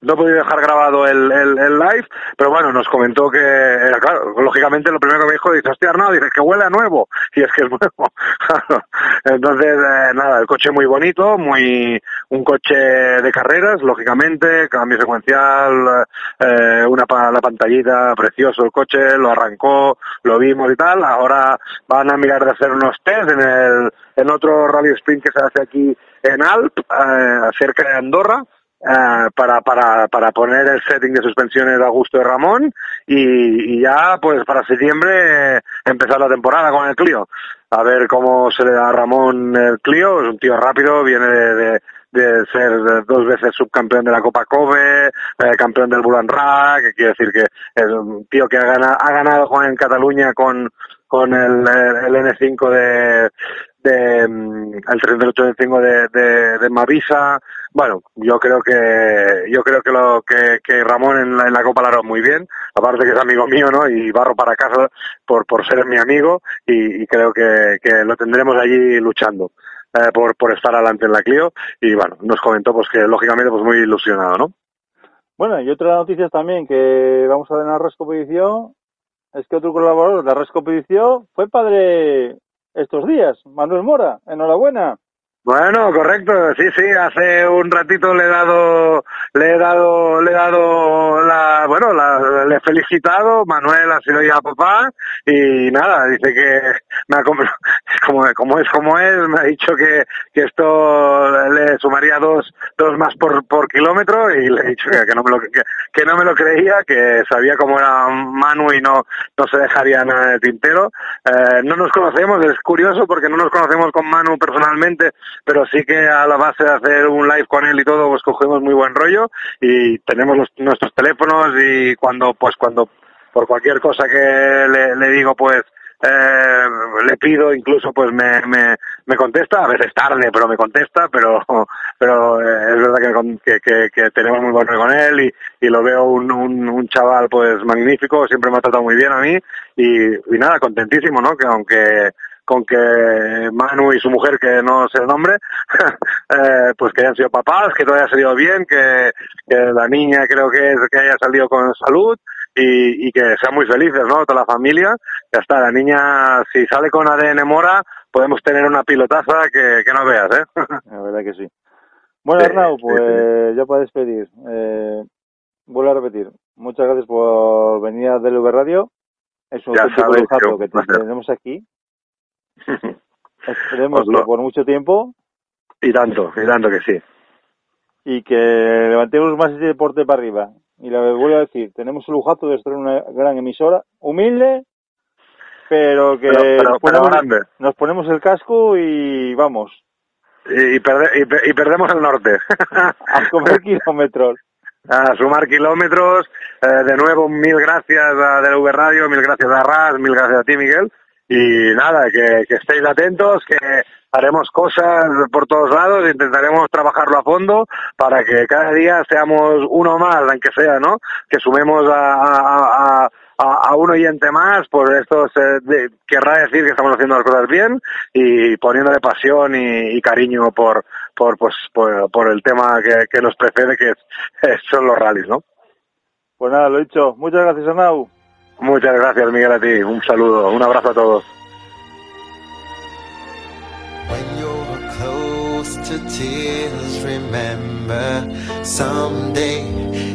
no he podido dejar grabado el, el, el live, pero bueno, nos comentó que, era claro, lógicamente lo primero que me dijo, dice, hostia, no, dice que huele a nuevo, y es que es nuevo. Entonces, eh, nada, el coche muy bonito, muy, un coche de carreras, lógicamente, cambio secuencial, eh, una la pantallita, precioso el coche, lo arrancó, lo vimos y tal, ahora van a mirar de hacer unos test en el, en otro rally sprint que se hace aquí en Alp, eh, cerca de Andorra, eh, para, para, para poner el setting de suspensiones a gusto de Ramón y, y ya pues para septiembre empezar la temporada con el Clio. A ver cómo se le da a Ramón el Clio, es un tío rápido, viene de, de, de ser dos veces subcampeón de la Copa Kobe, eh, campeón del Bulan que quiere decir que es un tío que ha ganado, ha ganado en Cataluña con, con el, el N5 de, de mm, el 38 de, de, de Mavisa. Bueno, yo creo que yo creo que lo que, que Ramón en la, en la Copa la hará muy bien, aparte que es amigo mío, ¿no? Y barro para casa por por ser mi amigo y, creo que, que lo tendremos allí luchando. eh, por, por estar adelante en la Clio y bueno, nos comentó pues que lógicamente pues muy ilusionado, ¿no? Bueno, y otra noticia también que vamos a ver en la Res Competición es que otro colaborador de la Res Competición fue padre estos días, Manuel Mora. Enhorabuena. Bueno, correcto, sí, sí, hace un ratito le he dado, le he dado, le he dado la, bueno, la, le he felicitado, Manuel ha sido ya papá y nada, dice que me ha, com- como, como es como es, me ha dicho que, que esto le sumaría dos, dos más por, por kilómetro y le he dicho que, que no me lo, que, que no me lo creía, que sabía cómo era Manu y no, no se dejaría nada de tintero. Eh, no nos conocemos, es curioso porque no nos conocemos con Manu personalmente, pero sí que a la base de hacer un live con él y todo, pues cogemos muy buen rollo y tenemos nuestros teléfonos y cuando, pues cuando por cualquier cosa que le, digo, pues eh, le pido, incluso pues me, me, me contesta, a veces tarde, pero me contesta, pero pero eh, es verdad que, que, que tenemos muy buen rollo con él y, y lo veo un, un, un chaval pues magnífico, siempre me ha tratado muy bien a mí y, y nada, contentísimo, ¿no? Que aunque con que Manu y su mujer, que no sé el nombre, eh, pues que hayan sido papás, que todo haya salido bien, que, que la niña creo que es que haya salido con salud y, y que sean muy felices, ¿no? Toda la familia. Ya está, la niña, si sale con ADN Mora, podemos tener una pilotaza que, que no veas, ¿eh? La verdad que sí. Bueno, Sí, Arnau, sí, pues ya para despedir, eh, vuelvo a repetir, muchas gracias por venir a DLV Radio. Es un Ya auténtico sabes que lujazo un que te placer. tenemos aquí. Esperemos Os lo- que por mucho tiempo y tanto, y tanto que sí. y que levantemos más ese deporte para arriba. Y le vuelvo a decir, tenemos el lujazo de estar en una gran emisora, humilde, pero que Pero, pero, nos, ponemos, grande. nos ponemos el casco y vamos, Y, y perde- y pe- y perdemos el norte. a comer kilómetros. a sumar kilómetros. Eh, de nuevo, mil gracias a DLV Radio, mil gracias a Ras, mil gracias a ti, Miguel. Y nada, que, que estéis atentos, que haremos cosas por todos lados, intentaremos trabajarlo a fondo para que cada día seamos uno más, aunque sea, ¿no? Que sumemos a, a, a, a- un oyente más, por esto se de- querrá decir que estamos haciendo las cosas bien y poniéndole pasión y, y cariño por, por, pues, por, por el tema que, nos precede, que son los rallies, ¿no? Pues nada, lo dicho. Muchas gracias, Arnau. Muchas gracias, Miguel, a ti. Un saludo, un abrazo a todos. When you're close to tears, remember someday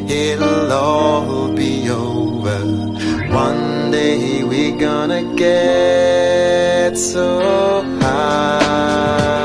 it'll all be over. One day we're gonna get so high.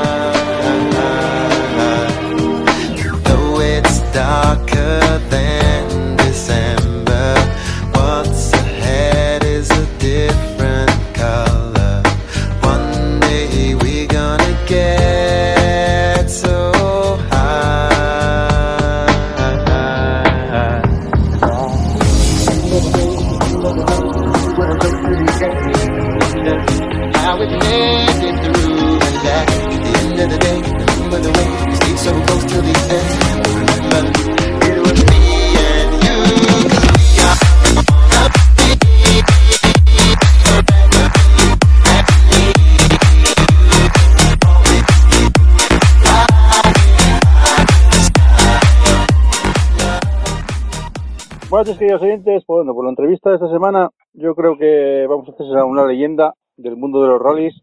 Buenas queridos oyentes. Bueno, por la entrevista de esta semana, yo creo que vamos a hacer una leyenda del mundo de los rallies,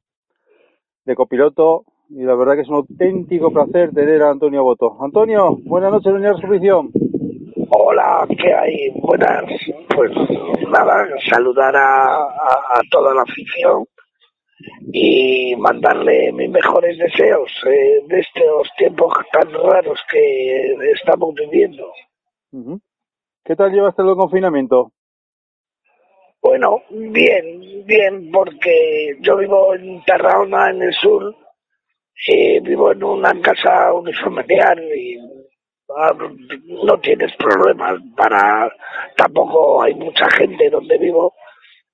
de copiloto, y la verdad que es un auténtico placer tener a Antonio Boto. Antonio, buenas noches, doña Resolución. Hola, ¿qué hay? Buenas. Pues nada, saludar a, a, a toda la afición y mandarle mis mejores deseos eh, de estos tiempos tan raros que estamos viviendo. Ujú. ¿Qué tal llevaste el confinamiento? Bueno, bien, bien, porque yo vivo en Tarragona, en el sur, y vivo en una casa unifamiliar y ah, no tienes problemas para... Tampoco hay mucha gente donde vivo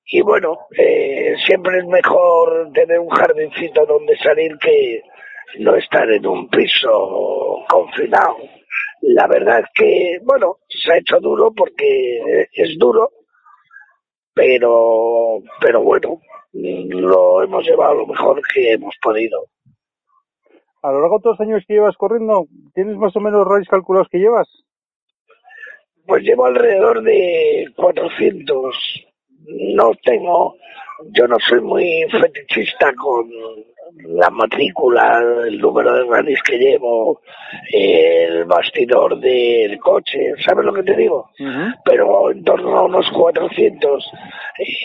y bueno, eh, siempre es mejor tener un jardincito donde salir que no estar en un piso confinado. La verdad es que, bueno, se ha hecho duro porque es duro, pero, pero bueno, lo hemos llevado lo mejor que hemos podido. A lo largo de todos los años que llevas corriendo, ¿tienes más o menos rallies calculados que llevas? Pues llevo alrededor de 400. No tengo, yo no soy muy fetichista con la matrícula, el número de rallies que llevo, el bastidor del coche, ¿sabes lo que te digo? Pero en torno a unos 400.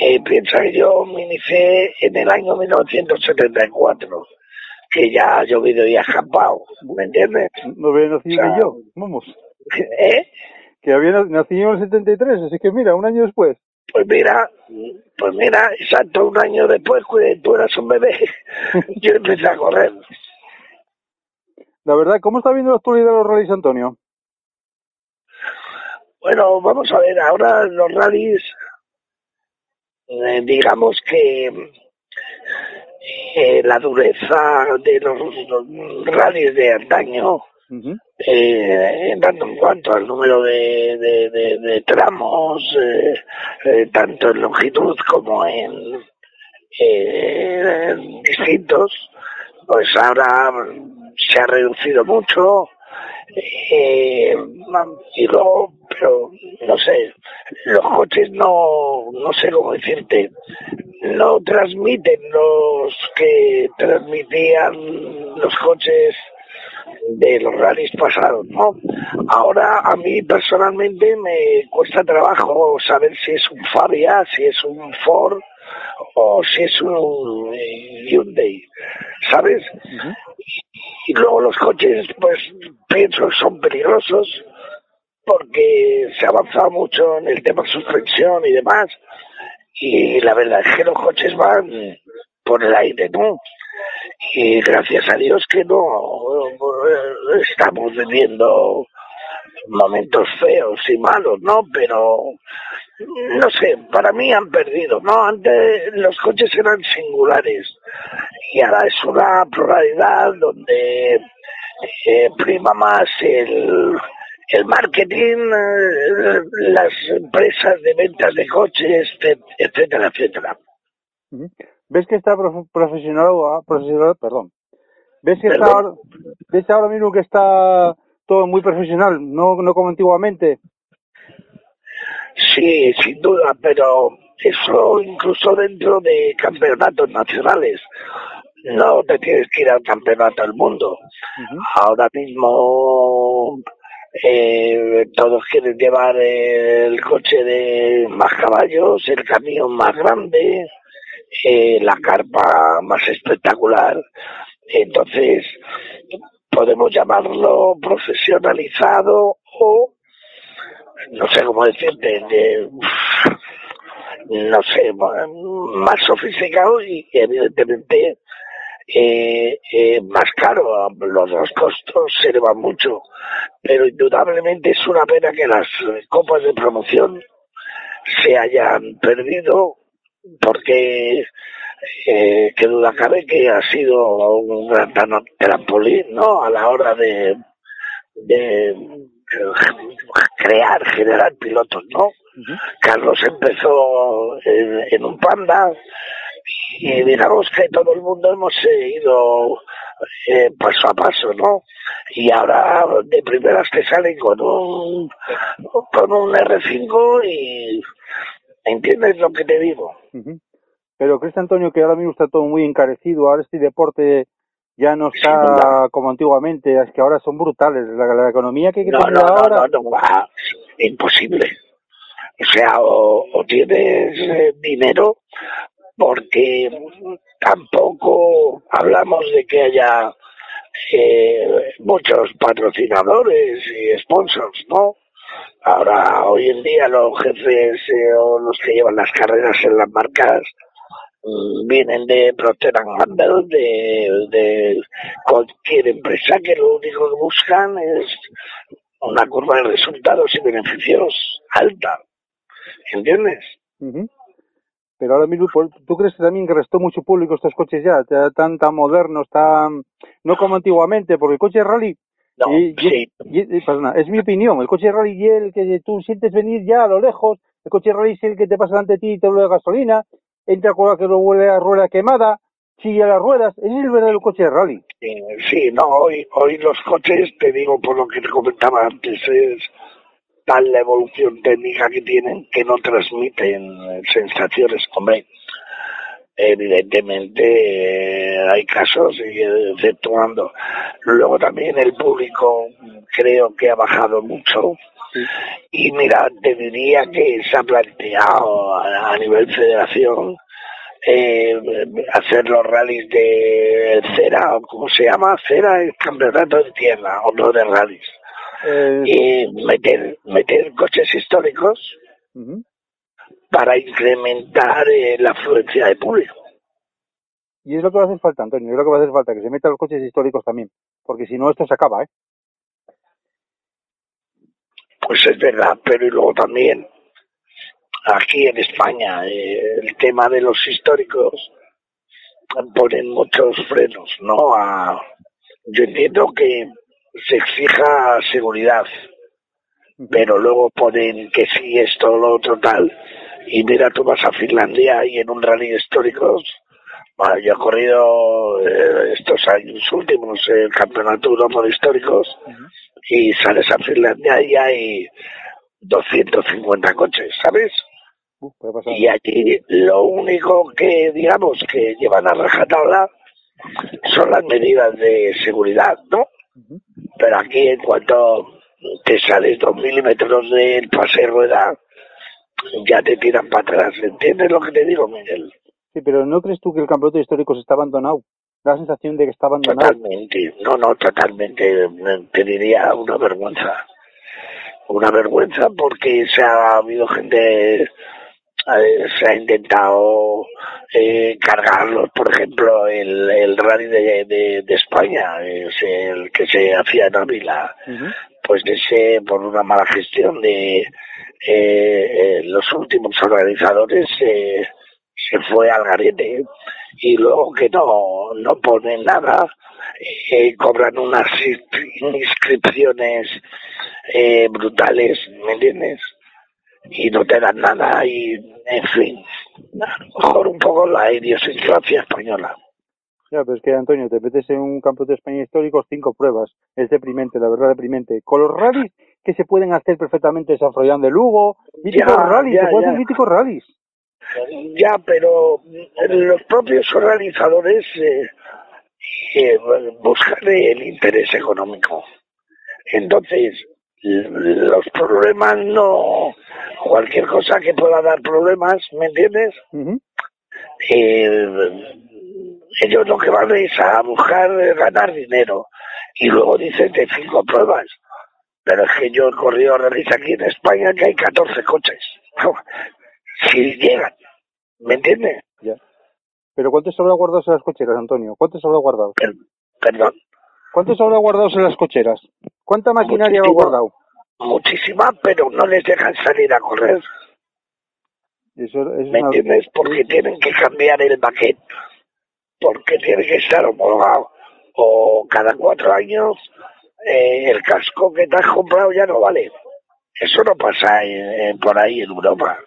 Eh, piensa que yo me inicié en el año 1974, que ya ha llovido y ha escapado, ¿me entiendes? No había nacido O sea, yo, vamos. ¿Eh? Que había na- nací en el 73, así que mira, un año después. Pues mira, pues mira, exacto, un año después, tú eras un bebé, yo empecé a correr. La verdad, ¿cómo está viendo la actualidad de los rallies, Antonio? Bueno, vamos a ver, ahora los rallies, eh, digamos que eh, la dureza de los, los rallies de antaño, Ujú. eh, en tanto en cuanto al número de, de, tramos, eh, eh, tanto en longitud como en, eh, en distintos, pues ahora se ha reducido mucho. Eh, y luego, pero no sé, los coches no, no sé cómo decirte, no transmiten los que transmitían los coches de los rallies pasados, ¿no? Ahora a mí personalmente me cuesta trabajo saber si es un Fabia, si es un Ford o si es un eh, Hyundai, ¿sabes? Y luego los coches, pues pienso que son peligrosos porque se ha avanzado mucho en el tema suspensión y demás. Y la verdad es que los coches van por el aire, ¿no? Y gracias a Dios que no estamos viviendo momentos feos y malos, ¿no? Pero no sé, para mí han perdido, ¿no? Antes los coches eran singulares y ahora es una pluralidad donde eh, prima más el, el marketing, las empresas de ventas de coches, etc- etcétera, etcétera. ¿Ves que está prof- profesional, profesional, perdón? ¿Ves que está ahora, ves ahora mismo que está todo muy profesional, no, no como antiguamente? Sí, sin duda, pero eso incluso dentro de campeonatos nacionales. No te tienes que ir al campeonato del mundo. Ahora mismo eh, todos quieren llevar el coche de más caballos, el camión más grande, eh, la carpa más espectacular. Entonces, podemos llamarlo profesionalizado o no sé cómo decirte, de, no sé, más sofisticado y evidentemente eh, eh, más caro. Los dos costos se elevan mucho, pero indudablemente es una pena que las copas de promoción se hayan perdido porque eh, qué duda cabe que ha sido un gran trampolín ¿no? a la hora de, de crear, generar pilotos, ¿no? Carlos empezó en, en un panda y digamos que todo el mundo hemos ido eh, paso a paso, ¿no? Y ahora de primeras te salen con un con un R5 y entiendes lo que te digo. Pero crees, Antonio, que ahora mismo está todo muy encarecido, ahora este deporte ya no está como antiguamente, es que ahora son brutales, la, la economía que hay que No, tener no, no, ahora... no, no, va, imposible. O sea, o, o tienes eh, dinero porque tampoco hablamos de que haya eh, muchos patrocinadores y sponsors, ¿no? Ahora, hoy en día, los jefes eh, o los que llevan las carreras en las marcas mm, vienen de Procter Gamble, de, de cualquier empresa que lo único que buscan es una curva de resultados y beneficios alta. ¿Entiendes? Ujú. pero ahora mismo, por- ¿tú crees que también que restó mucho público estos coches ya, ya tan, tan modernos, tan, no como antiguamente, porque el coche de rally, No, y- sí, y- y- perdona, es mi opinión, el coche rally y el que tú sientes venir ya a lo lejos, el coche rally es el que te pasa delante de ti y te vuelve gasolina, entra con la que lo vuelve a rueda quemada, sigue a las ruedas, ese es el verdadero coche de rally. sí, sí, no, hoy, hoy los coches, te digo por lo que te comentaba antes, es tal la evolución técnica que tienen que no transmiten eh, sensaciones. Hombre, evidentemente eh, hay casos, y eh, exceptuando. Luego también el público creo que ha bajado mucho. Y mira, te diría que se ha planteado a, a nivel federación eh, hacer los rallies de cera, o ¿cómo se llama? Cera es campeonato de tierra, o no de rallies. Eh, Y meter, meter coches históricos. Para incrementar eh, la afluencia de público. Y es lo que va a hacer falta, Antonio, es lo que va a hacer falta, que se metan los coches históricos también, porque si no esto se acaba, ¿eh? Pues es verdad, pero y luego también aquí en España eh, el tema de los históricos ponen muchos frenos, ¿no? A, yo entiendo que se exija seguridad, pero luego ponen que sí esto lo otro tal y mira tú vas a Finlandia y en un rally históricos bueno, yo he corrido eh, estos años últimos el campeonato de Europa de históricos y sales a Finlandia y hay 250 coches, ¿sabes? Y allí lo único que, digamos, que llevan a rajatabla son las medidas de seguridad, ¿no? Pero aquí, en cuanto te sales dos milímetros del pase de rueda, ya te tiran para atrás. ¿Entiendes lo que te digo, Miguel? Sí, pero ¿no crees tú que el campeonato de históricos está abandonado? La sensación de que está abandonado. Totalmente. No, no, totalmente. Te diría una vergüenza. Una vergüenza porque se ha habido gente, eh, se ha intentado eh, cargarlos, por ejemplo, el, el rally de, de, de España, es el que se hacía en Ávila. Pues ese, por una mala gestión de eh, eh, los últimos organizadores, eh, se fue al garete y luego que no, no ponen nada, eh, cobran unas inscri- inscripciones brutales, ¿me entiendes? Y no te dan nada y, en fin, a mejor un poco la idiosincrasia española. Ya, pero es que, Antonio, te metes en un campeonato de España histórico, cinco pruebas. Es deprimente, la verdad, deprimente. Con los rallies que se pueden hacer perfectamente San Froilán de Lugo, míticos Ya, rallies, ya, se pueden ya. hacer míticos rallies. Ya, pero los propios organizadores eh, eh, buscan el interés económico. Entonces, los problemas no... Cualquier cosa que pueda dar problemas, ¿me entiendes? Ujú. Eh, ellos lo que van es a buscar eh, ganar dinero. Y luego dicen de cinco pruebas. Pero es que yo he corrido rallies aquí en España que hay 14 coches. si llegan, ¿me entiendes? Ya. Pero ¿cuántos habrá guardados en las cocheras, Antonio? ¿Cuántos habrá guardados? Per- perdón. ¿Cuántos habrá guardados en las cocheras? ¿Cuánta maquinaria habrá Muchísimo. guardado? Muchísima, pero no les dejan salir a correr. Eso, es ¿Me una- entiendes? Porque tienen que cambiar el baquet. Porque tiene que estar homologado. O cada cuatro años eh, el casco que te has comprado ya no vale. Eso no pasa en- en- por ahí en Europa.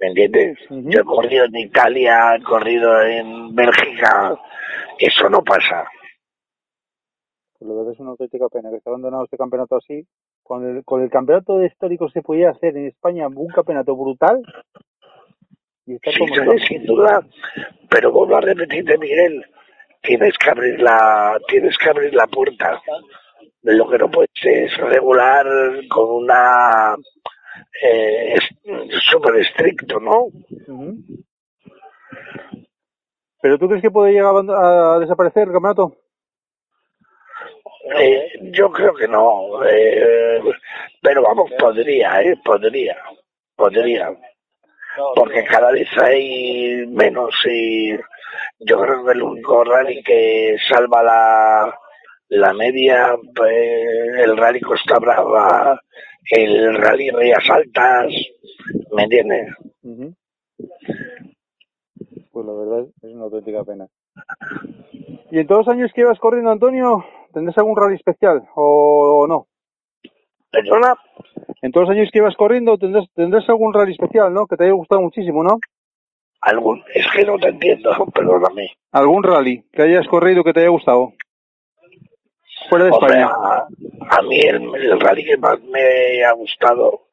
¿Me entiendes? Yo he corrido en Italia, he corrido en Bélgica. Eso no pasa. Pues la verdad es una auténtica pena que esté abandonado este campeonato así. Con el, con el campeonato de histórico se podía hacer en España un campeonato brutal. Y está Sí, sin duda. Pero vuelvo a repetirte, Miguel, tienes que abrir la, tienes que abrir la puerta. Lo que no puedes es regular con una eh, súper estricto, ¿no? ¿Pero tú crees que puede llegar a, a desaparecer el campeonato? Eh, yo creo que no. eh, pero vamos, podría, ¿eh? Podría. Podría. Porque cada vez hay menos y yo creo que el único rally que salva la, la media, pues, el rally Costa Brava, el rally Rías Altas, ¿me entiendes? Ujú. Pues la verdad es una auténtica pena. ¿Y en todos los años que ibas corriendo, Antonio, tendrás algún rally especial o no? Perdona, En todos los años que ibas corriendo tendrás, tendrás algún rally especial, ¿no? Que te haya gustado muchísimo, ¿no? algún, es que no te entiendo, perdóname. ¿Algún rally que hayas corrido que te haya gustado? Fuera de Hombre, España. a, a mí el, el rally que más me ha gustado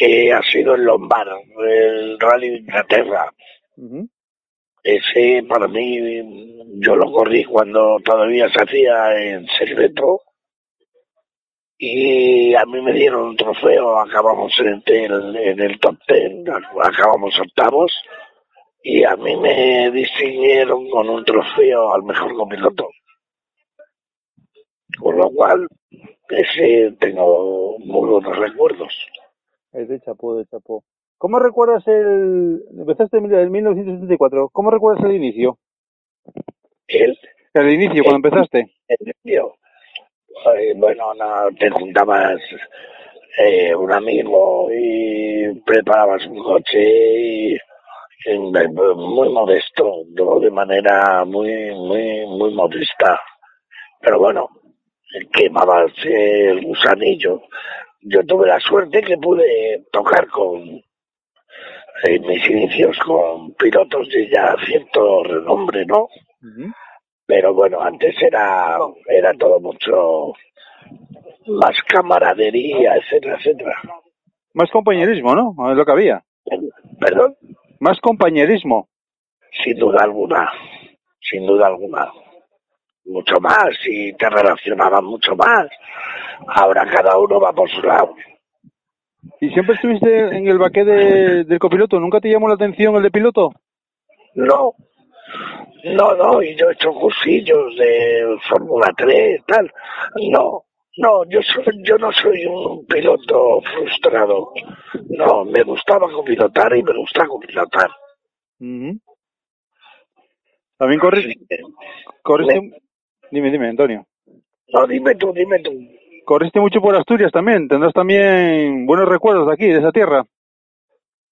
eh, ha sido el Lombard, el rally de Inglaterra. Ujú. Ese para mí, yo lo corrí cuando todavía se hacía en secreto y a mí me dieron un trofeo, acabamos en el, en el top ten, acabamos octavos y a mí me distinguieron con un trofeo al mejor copiloto. Con lo cual, ese tengo muy buenos recuerdos. Es de chapó, de chapó. ¿Cómo recuerdas el... Empezaste en el 1974. ¿Cómo recuerdas el inicio? Él, El inicio, cuando empezaste. el tío, eh, bueno, no, te juntabas eh, un amigo y preparabas un coche y, muy modesto, de manera muy, muy, muy modesta. Pero bueno, quemabas el gusanillo. Yo tuve la suerte que pude tocar con en mis inicios con pilotos de ya cierto renombre, ¿no? Pero bueno, antes era, era todo mucho más camaradería, etcétera, etcétera. Más compañerismo, ¿no? Es lo que había. Perdón, Más compañerismo. sin duda alguna, sin duda alguna. Mucho más y te relacionaban mucho más. Ahora cada uno va por su lado. ¿Y siempre estuviste en el baquet de- del copiloto? ¿Nunca te llamó la atención el de piloto? No, no, no, y yo he hecho cursillos de Fórmula 3, tal. No, no, yo soy, yo no soy un piloto frustrado. No, me gustaba copilotar y me gusta copilotar. También corri- corriste... Dime, dime, Antonio. No, dime tú, dime tú. Corriste mucho por Asturias también. Tendrás también buenos recuerdos de aquí, de esa tierra.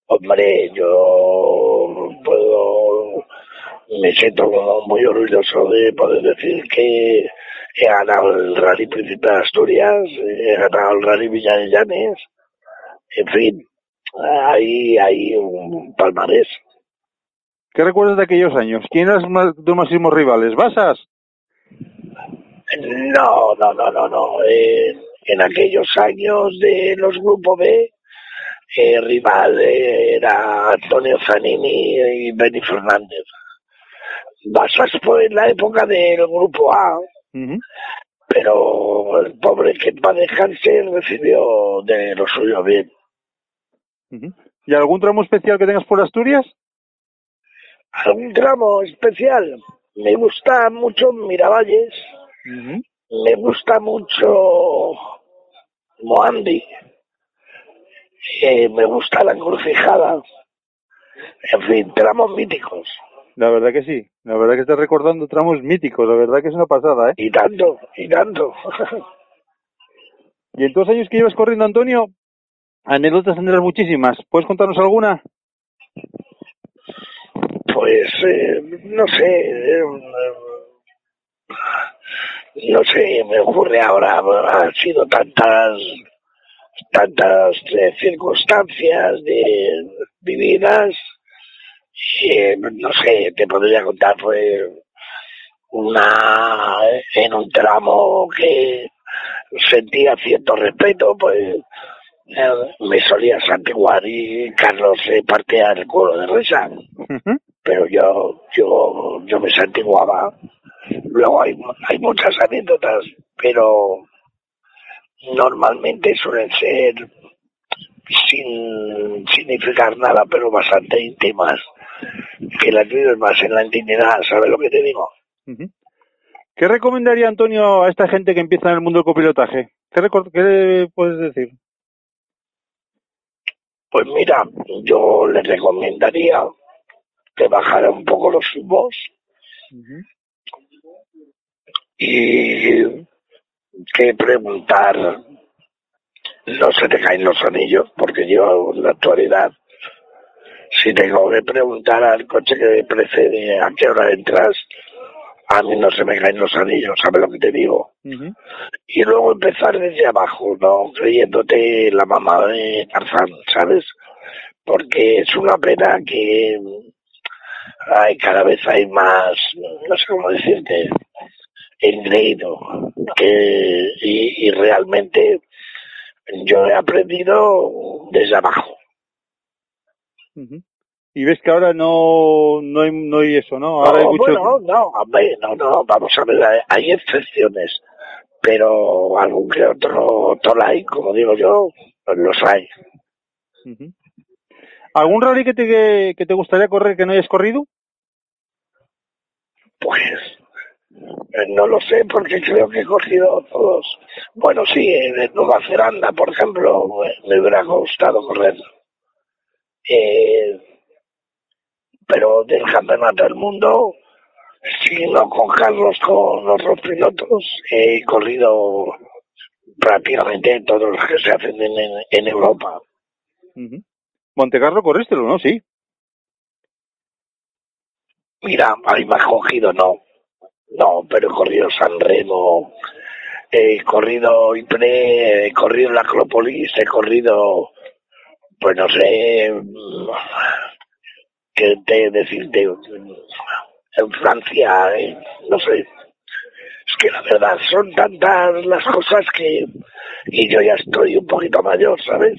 Hombre, yo me siento como muy orgulloso de poder decir que he ganado el Rally Príncipe de Asturias, he ganado el Rally Villa de Llanes, en fin, hay, hay un palmarés. ¿Qué recuerdas de aquellos años? ¿Quién más, tus máximos rivales? ¿Basas? No, no, no, no, no. Eh, en aquellos años de los Grupo B, eh, rival eh, era Antonio Zanini y Benny Fernández. Fue en la época del Grupo A, pero el pobre que para dejarse recibió de lo suyo bien. ¿Y algún tramo especial que tengas por Asturias? ¿Algún tramo especial? Me gusta mucho Miravalles, me gusta mucho Moandi, eh, me gusta la encrucijada, en fin, tramos míticos. La verdad que sí. La verdad que estás recordando tramos míticos. La verdad que es una pasada, ¿eh? Y tanto, y tanto. Y en todos los años que llevas corriendo, Antonio, anécdotas tendrás muchísimas. ¿Puedes contarnos alguna? pues, eh, no sé, eh, no sé, me ocurre ahora, han sido tantas, tantas eh, circunstancias de vividas, eh, no sé, te podría contar, pues, una, en un tramo que sentía cierto respeto, pues, eh, me solía santiguar y Carlos se partía el culo de risa. Pero yo yo yo me santiguaba. Luego hay hay muchas anécdotas pero normalmente suelen ser sin significar nada pero bastante íntimas que las vives más en la intimidad ¿sabes lo que te digo? ¿Qué recomendaría Antonio a esta gente que empieza en el mundo del copilotaje? ¿Qué, qué le puedes decir? pues mira yo les recomendaría que bajara un poco los humos y que preguntar no se te caen los anillos porque yo en la actualidad si tengo que preguntar al coche que precede a qué hora entras, a mí no se me caen los anillos, ¿sabes lo que te digo? Y luego empezar desde abajo, ¿no? Creyéndote la mamá de Tarzán, ¿sabes? Porque es una pena que ay, cada vez hay más, no sé cómo decirte, engreído. Que, y, y realmente yo he aprendido desde abajo. Y ves que ahora no, no, hay, no hay eso, ¿no? Ahora hay No, mucho... Bueno, no, hombre, no, no, vamos a ver, hay- hay excepciones, pero algún que otro tolai, como digo yo, pues los hay. ¿Algún rally que te, que te gustaría correr que no hayas corrido? Pues eh, no lo sé porque creo que he cogido todos. Bueno, sí, en Nueva Zelanda, por ejemplo, me hubiera gustado correr. Eh, pero del campeonato del mundo, si no con Carlos, con otros pilotos, he corrido prácticamente todos los que se hacen en, en- Europa. Ujú. Montecarlo corréstelo, ¿no? Sí. Mira, ahí me has cogido, no. No, pero he corrido San Remo, he corrido Ypres, he corrido la Acrópolis, he corrido, pues no sé, qué te decirte, en Francia, eh, no sé. Es que la verdad son tantas las cosas que, y yo ya estoy un poquito mayor, ¿sabes?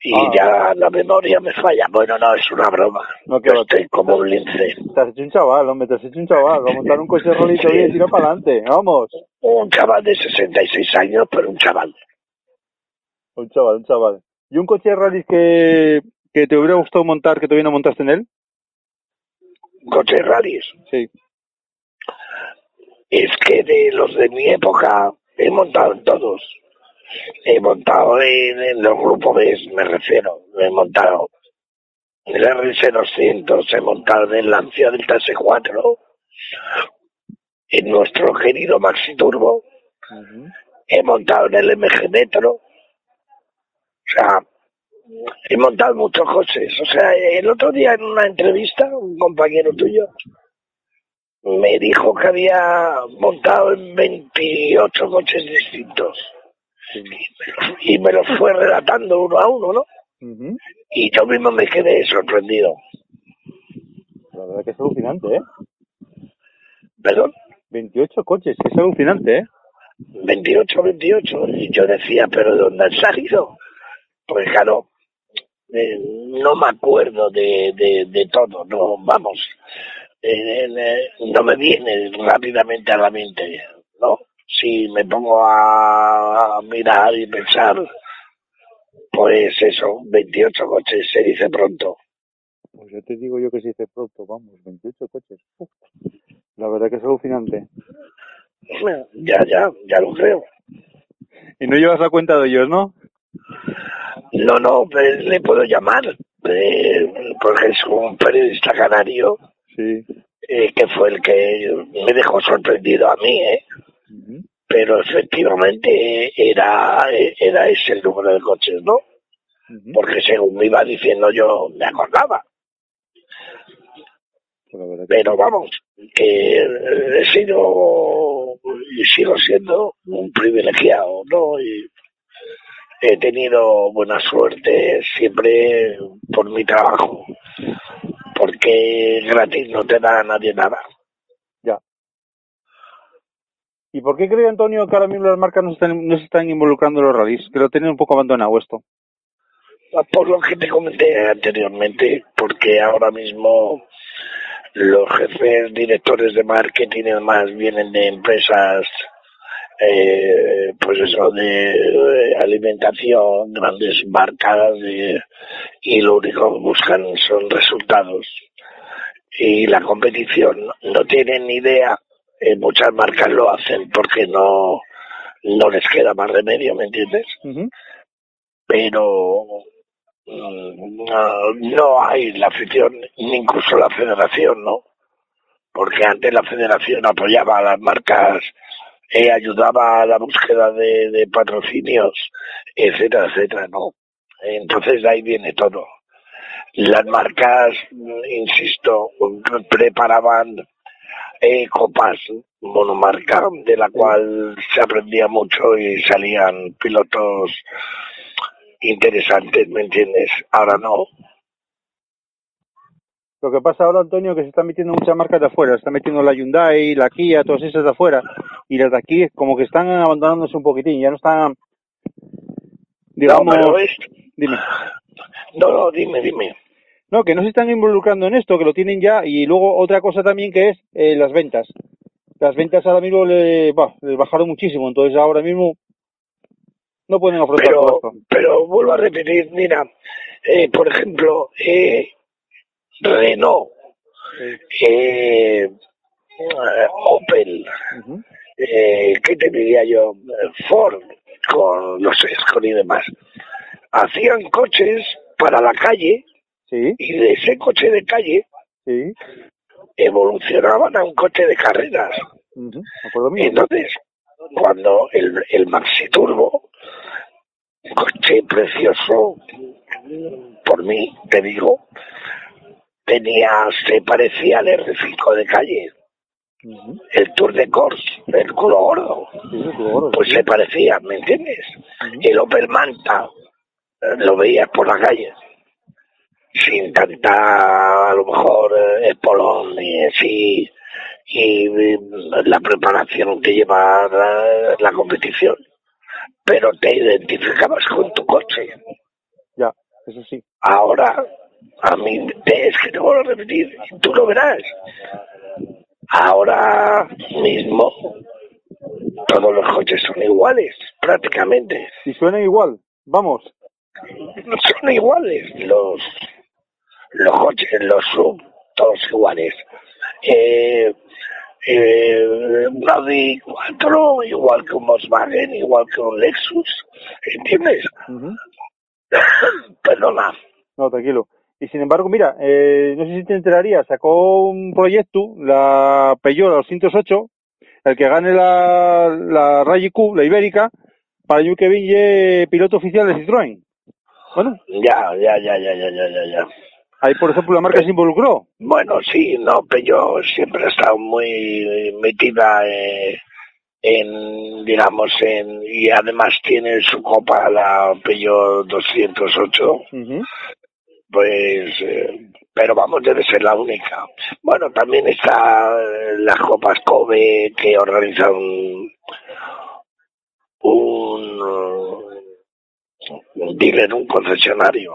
Y Ah. ya la memoria me falla. Bueno, no, es una broma. No, que estoy como un lince. Te has hecho un chaval, hombre, te has hecho un chaval. Va a montar un coche rolito y tira para adelante. Vamos. Un chaval de 66 años, pero un chaval. Un chaval, un chaval. ¿Y un coche de rally que, que te hubiera gustado montar, que todavía no montaste en él? Coches rallies. Sí. Es que de los de mi época he montado en todos. He montado en, en los grupos B, me refiero. He montado en el RC200, he montado en el Lancia del TS4, en nuestro querido Maxi Turbo, he montado en el MG Metro. O sea, he montado muchos coches. O sea, el otro día en una entrevista, un compañero tuyo me dijo que había montado en 28 coches distintos. Y me los fue relatando uno a uno, ¿no? Y yo mismo me quedé sorprendido. La verdad que es alucinante, ¿eh? Perdón, 28 coches, es alucinante, ¿eh? 28, 28. Y yo decía, ¿pero de dónde han salido? Pues claro, eh, no me acuerdo de, de, de todo, no, vamos, eh, eh, no me viene rápidamente a la mente, ¿no? Si me pongo a, a mirar y pensar, pues eso, 28 coches, se dice pronto. Pues ya te digo yo que se dice pronto, vamos, 28 coches. Uf. La verdad que es alucinante. Ya, ya, ya lo creo. Y no llevas la cuenta de ellos, ¿no? No, no, pues, le puedo llamar, eh, porque es un periodista canario Sí. eh, que fue el que me dejó sorprendido a mí, ¿eh? Pero efectivamente era, era ese el número de coches, ¿no? Porque según me iba diciendo yo, me acordaba. Pues Pero vamos, que he sido y sigo siendo un privilegiado, ¿no? Y he tenido buena suerte siempre por mi trabajo, porque gratis no te da a nadie nada. Ya. ¿Y por qué cree Antonio que ahora mismo las marcas no se están, no se están involucrando en los rallies? Que lo tienen un poco abandonado esto. Por lo que te comenté anteriormente, porque ahora mismo los jefes directores de marketing y demás vienen de empresas eh, pues eso de alimentación grandes marcas de- y lo único que buscan son resultados. Y la competición no tienen ni idea eh, muchas marcas lo hacen porque no no les queda más remedio me entiendes pero mm, no, no hay la afición, ni incluso la federación, ¿no? Porque antes la federación apoyaba a las marcas, eh, ayudaba a la búsqueda de, patrocinios, etcétera, etcétera, ¿no? Entonces de ahí viene todo. las marcas, insisto, preparaban eh, copas monomarca, de la cual se aprendía mucho y salían pilotos interesantes, ¿me entiendes? Ahora no. Lo que pasa ahora, Antonio, que se están metiendo muchas marcas de afuera. Se está metiendo la Hyundai, la Kia, todas esas de afuera. Y las de aquí como que están abandonándose un poquitín. Ya no están, digamos... no, es... Dime. No, no, dime, dime. No, que no se están involucrando en esto, que lo tienen ya. Y luego otra cosa también que es eh, las ventas. Las ventas ahora mismo le, bah, les bajaron muchísimo. Entonces ahora mismo no pueden afrontar Pero, esto. pero vuelvo a repetir, mira, eh, por ejemplo, eh, Renault, eh, Opel, eh, ¿qué te diría yo? Ford, con los Escort y demás, hacían coches para la calle Sí, y de ese coche de calle sí. evolucionaban a un coche de carreras. Entonces, cuando el, el Maxi Turbo, un coche precioso, por mí, te digo, tenía, se parecía al R5 de calle, el Tour de Corse, el culo gordo, Sí, sí, culo gordo, pues sí. se parecía, ¿me entiendes? El Opel Manta, eh, lo veías por la calle, sin tanta, a lo mejor, eh, espolón y así, y eh, la preparación que lleva la, la competición. Pero te identificabas con tu coche. Ya, eso sí. Ahora, a mí, es que te vuelvo a repetir, tú lo verás. Ahora mismo, todos los coches son iguales, prácticamente. Y suenan igual. Vamos. Son iguales los, los coches, los sub, todos iguales. Eh, eh, un Audi 4, igual que un Volkswagen, igual que un Lexus, ¿entiendes? Ujú. Perdona. No, tranquilo. Y sin embargo, mira, eh, no sé si te enterarías, sacó un proyecto, la Peugeot la 208, el que gane la, la Rally Q, la Ibérica, para que viene piloto oficial de Citroën. Bueno, Ya, ya, ya, ya, ya, ya, ya, ya. ahí por ejemplo la marca se involucró. Bueno, sí, no, pero siempre ha estado muy metida eh, en, digamos, en, y además tiene su copa la Peugeot 208, Ujú. Pues, eh, pero vamos, debe ser la única. Bueno, también está eh, las copas Kobe que organiza un, un, un dealer, un concesionario.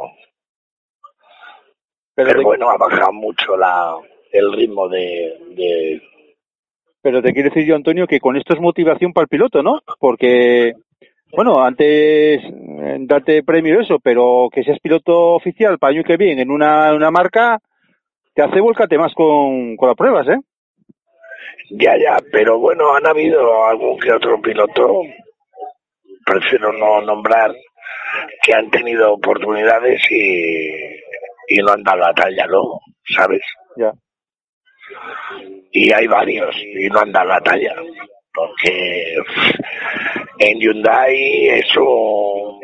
Pero, Pero te, bueno, ha bajado mucho la, el ritmo de, de, pero te quiero decir yo, Antonio, que con esto es motivación para el piloto, ¿no? Porque, bueno, antes eh, date premio eso, pero que seas piloto oficial para año que viene en una, una marca, te hace volcarte más con, con las pruebas, ¿eh? Ya, ya, pero bueno, han habido algún que otro piloto, prefiero no nombrar, que han tenido oportunidades y, y no han dado la talla luego, ¿sabes? Ya. Y hay varios y no han dado la talla, porque en Hyundai es un,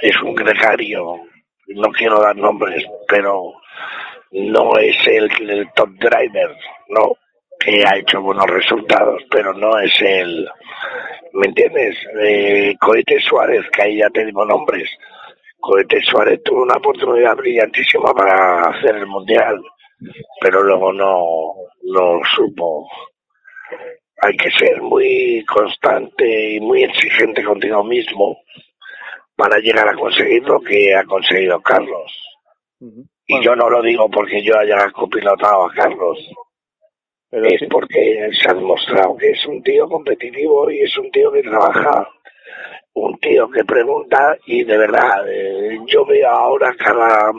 es un gregario, no quiero dar nombres, pero no es el, top driver, ¿no? Que ha hecho buenos resultados, pero no es el, ¿me entiendes? Eh, Cohete Suárez, que ahí ya te digo nombres. Cohete Suárez tuvo una oportunidad brillantísima para hacer el mundial, pero luego no, no supo. Hay que ser muy constante y muy exigente contigo mismo para llegar a conseguir lo que ha conseguido Carlos. Y Bueno, yo no lo digo porque yo haya copilotado a Carlos, pero es sí. porque se ha demostrado que es un tío competitivo y es un tío que trabaja, un tío que pregunta y de verdad, eh, yo veo ahora cada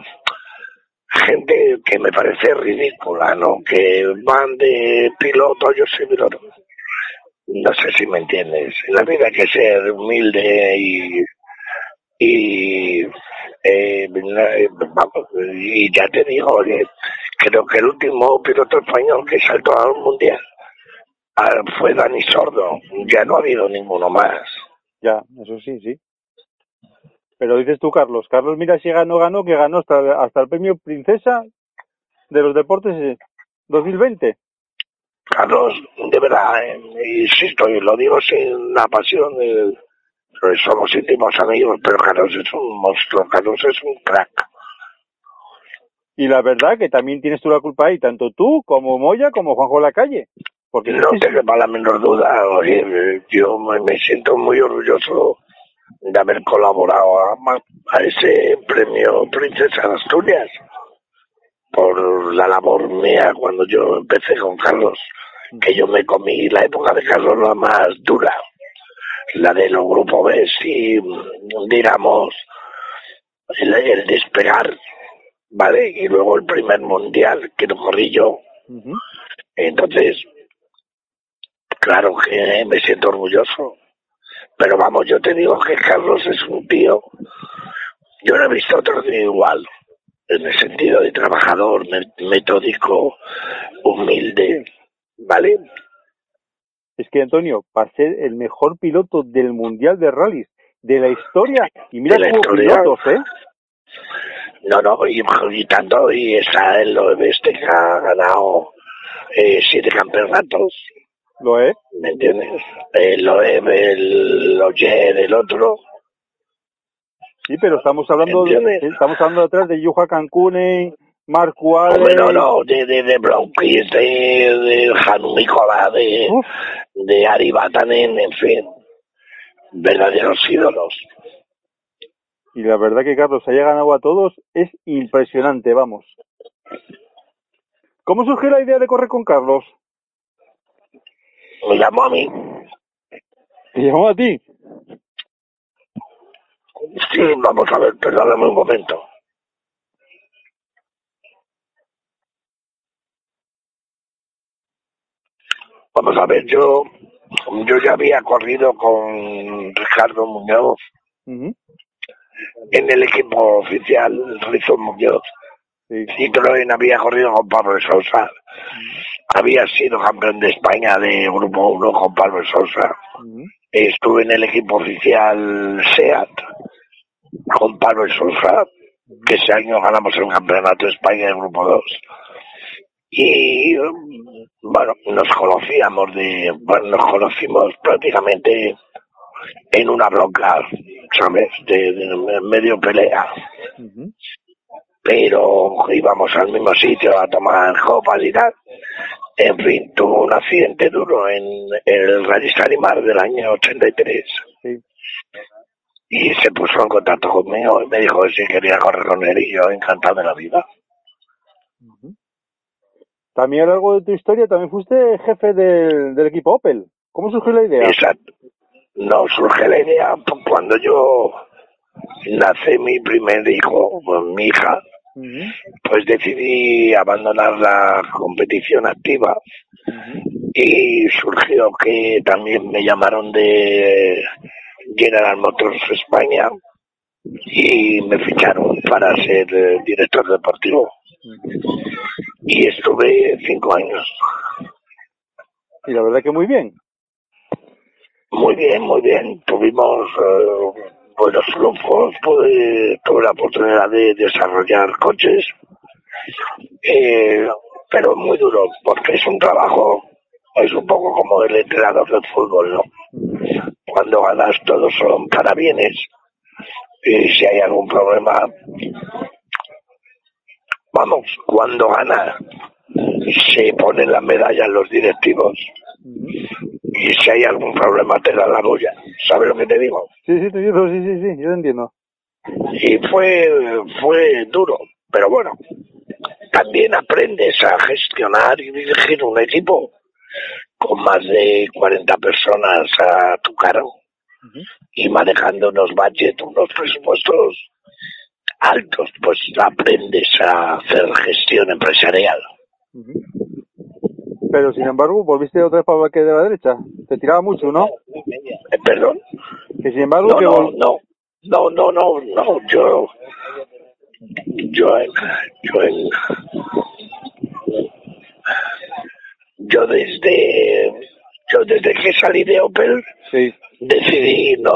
gente que me parece ridícula, ¿no? Que van de piloto, yo soy piloto. No sé si me entiendes. En la vida hay que ser humilde y y eh, eh, vamos, y ya te digo que creo que el último piloto español que saltó al mundial ah, fue Dani Sordo ya no ha habido ninguno más Ya, eso sí, sí. Pero dices tú, Carlos. Carlos, mira si ganó, ganó, que ganó hasta, hasta el premio Princesa de los Deportes eh, 2020. Carlos, de verdad, eh, insisto, y lo digo sin la pasión, eh, somos íntimos amigos, pero Carlos es un monstruo, Carlos es un crack. Y la verdad que también tienes tú la culpa ahí, tanto tú como Moya como Juanjo Lacalle. Porque No te quepa la menor duda, oye, yo me, siento muy orgulloso de haber colaborado a, a ese premio Princesa de Asturias por la labor mía cuando yo empecé con Carlos, que yo me comí la época de Carlos la más dura, la de los grupos B, y digamos el, el despegar, ¿vale? Y luego el primer mundial que lo corrí yo. Entonces, claro que me siento orgulloso. Pero vamos, yo te digo que Carlos es un tío, yo no he visto otro tío igual, en el sentido de trabajador, me- metódico, humilde, ¿vale? Es que Antonio, para ser el mejor piloto del Mundial de Rallys de la historia, y mira cómo pilotos, ¿eh? No, no, y, y tanto, y está en lo de este que ha ganado eh, siete campeonatos, Lo es. ¿me entiendes? El Loeb, el Oyer, el otro, Sí, pero estamos hablando, de, estamos hablando atrás de Yuha Cancunen, Marco Ale. Hombre, no, no, de, de, de Blomqvist, de, de Hanu Nicola, de, Uf, de Ari en fin, verdaderos ídolos. y la verdad que Carlos haya ganado a todos es impresionante, vamos. ¿Cómo surgió la idea de correr con Carlos? Me llamó a mí. ¿Te llamó a ti? Sí, vamos a ver, perdóname un momento. Vamos a ver, yo, yo ya había corrido con Ricardo Muñoz en el equipo oficial, Rizo Muñoz. Sí. Y también había corrido con Pablo de Sousa. Había sido campeón de España de Grupo 1 con Pablo de Sousa. Ujú, Estuve en el equipo oficial SEAT con Pablo de Sousa, que ese año ganamos el campeonato de España de Grupo 2. Y bueno, nos conocíamos de, bueno, nos conocimos prácticamente en una bronca, ¿sabes? De, de medio pelea pero íbamos al mismo sitio a tomar copas y tal. En fin, tuvo un accidente duro en el Rally Salimar del año 83 Sí. Y se puso en contacto conmigo y me dijo si quería correr con él y yo encantado de la vida. También a lo largo de tu historia también fuiste jefe del, del equipo Opel. ¿Cómo surgió la idea? Exacto. No surge la idea cuando yo nace mi primer hijo, pues, mi hija, pues decidí abandonar la competición activa y surgió que también me llamaron de General Motors España y me ficharon para ser eh, director deportivo. Y estuve cinco años. Y la verdad que muy bien. muy bien muy bien. Tuvimos eh, buenos flujos pude, tuve la oportunidad de desarrollar coches eh, pero muy duro porque es un trabajo es un poco como el entrenador del fútbol no cuando ganas todos son parabienes y si hay algún problema vamos cuando gana se ponen las medallas los directivos y si hay algún problema te da la boya ¿sabes lo que te digo? Sí, sí, te sí, sí, sí, yo entiendo. y fue fue duro pero bueno también aprendes a gestionar y dirigir un equipo con más de 40 personas a tu cargo y manejando unos budgets, unos presupuestos altos, pues aprendes a hacer gestión empresarial. Pero sin embargo, volviste otra vez para el que de la derecha. Te tiraba mucho, ¿no? Eh, ¿Perdón? Que sin embargo, No, que no, no, no, no, no, no, yo, yo en, yo en, yo desde, yo desde que salí de Opel Sí. decidí no,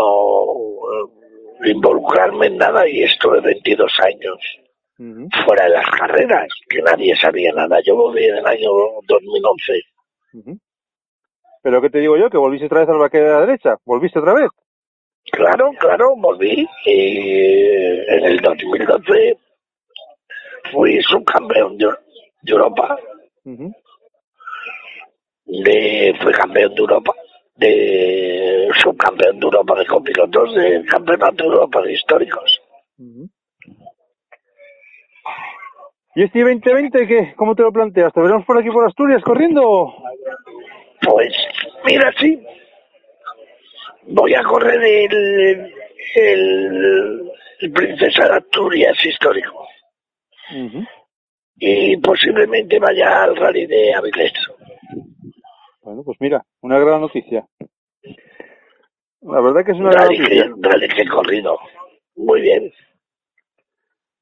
involucrarme en nada y estuve 22 años fuera de las carreras, que nadie sabía nada. Yo volví en el año 2011. Ujú. Pero ¿qué te digo yo? Que volviste otra vez al vaquero de la derecha. ¿Volviste otra vez? Claro, claro, volví y en el 2012 fui subcampeón de, de Europa. De, fui campeón de Europa, de subcampeón de Europa de copilotos, de campeonato de Europa de históricos. ¿Y este 2020 qué? ¿Cómo te lo planteas? ¿Te veremos por aquí por Asturias corriendo? Pues, mira, sí, voy a correr el, el, el Princesa de Asturias histórico y posiblemente vaya al rally de Avilés. Bueno, pues mira, una gran noticia. La verdad que es una gran noticia. he corrido. Muy bien.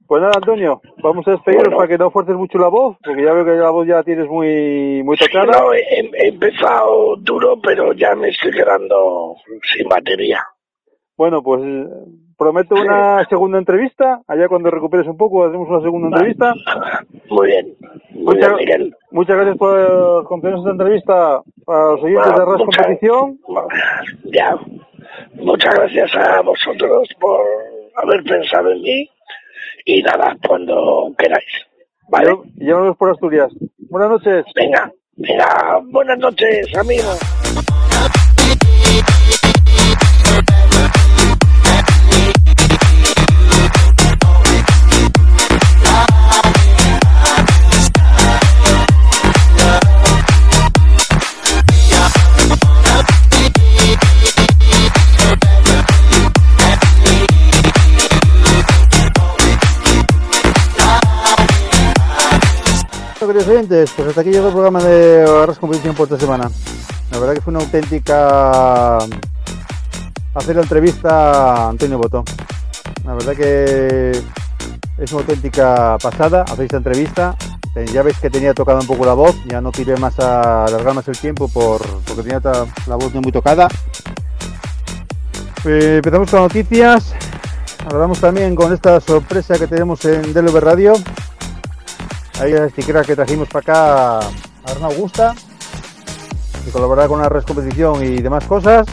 Pues nada, Antonio, vamos a despedirnos Bueno. para que no fuerces mucho la voz, porque ya veo que la voz ya tienes muy, muy tocada. No, he, he empezado duro, pero ya me estoy quedando sin batería. Bueno, pues eh, prometo una segunda entrevista. Allá cuando recuperes un poco hacemos una segunda entrevista. Muy bien. Muy Muchas, bien, Miguel. muchas gracias por concedernos esta entrevista a los oyentes de RAS Muchas- Competición. Ya. Muchas gracias a vosotros por haber pensado en mí. Y nada, cuando queráis. ¿Vale? Y ya nos vemos por Asturias. Buenas noches. Venga, venga. Buenas noches, amigos. Queridos oyentes, pues hasta aquí llegó el programa de Barras Competición por esta semana. La verdad que fue una auténtica hacer la entrevista a Antonio Botón. La verdad que es una auténtica pasada hacer esta entrevista. Eh, Ya veis que tenía tocada un poco la voz, ya no tiré más a alargar más el tiempo por, porque tenía la voz muy tocada. Eh, empezamos con noticias. Hablamos también con esta sorpresa que tenemos en DLV Radio. Ahí las etiquetas que trajimos para acá a Arnau Augusta, que colaborará con la Res Competición y demás cosas.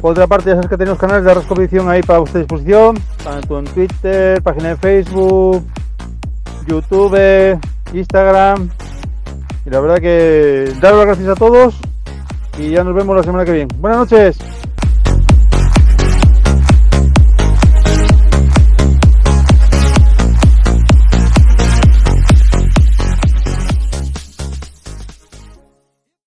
Por otra parte, ya sabes que tenemos canales de Res Competición ahí para vuestra disposición, tanto en Twitter, página de Facebook, YouTube, Instagram. Y la verdad que daros las gracias a todos y ya nos vemos la semana que viene. Buenas noches.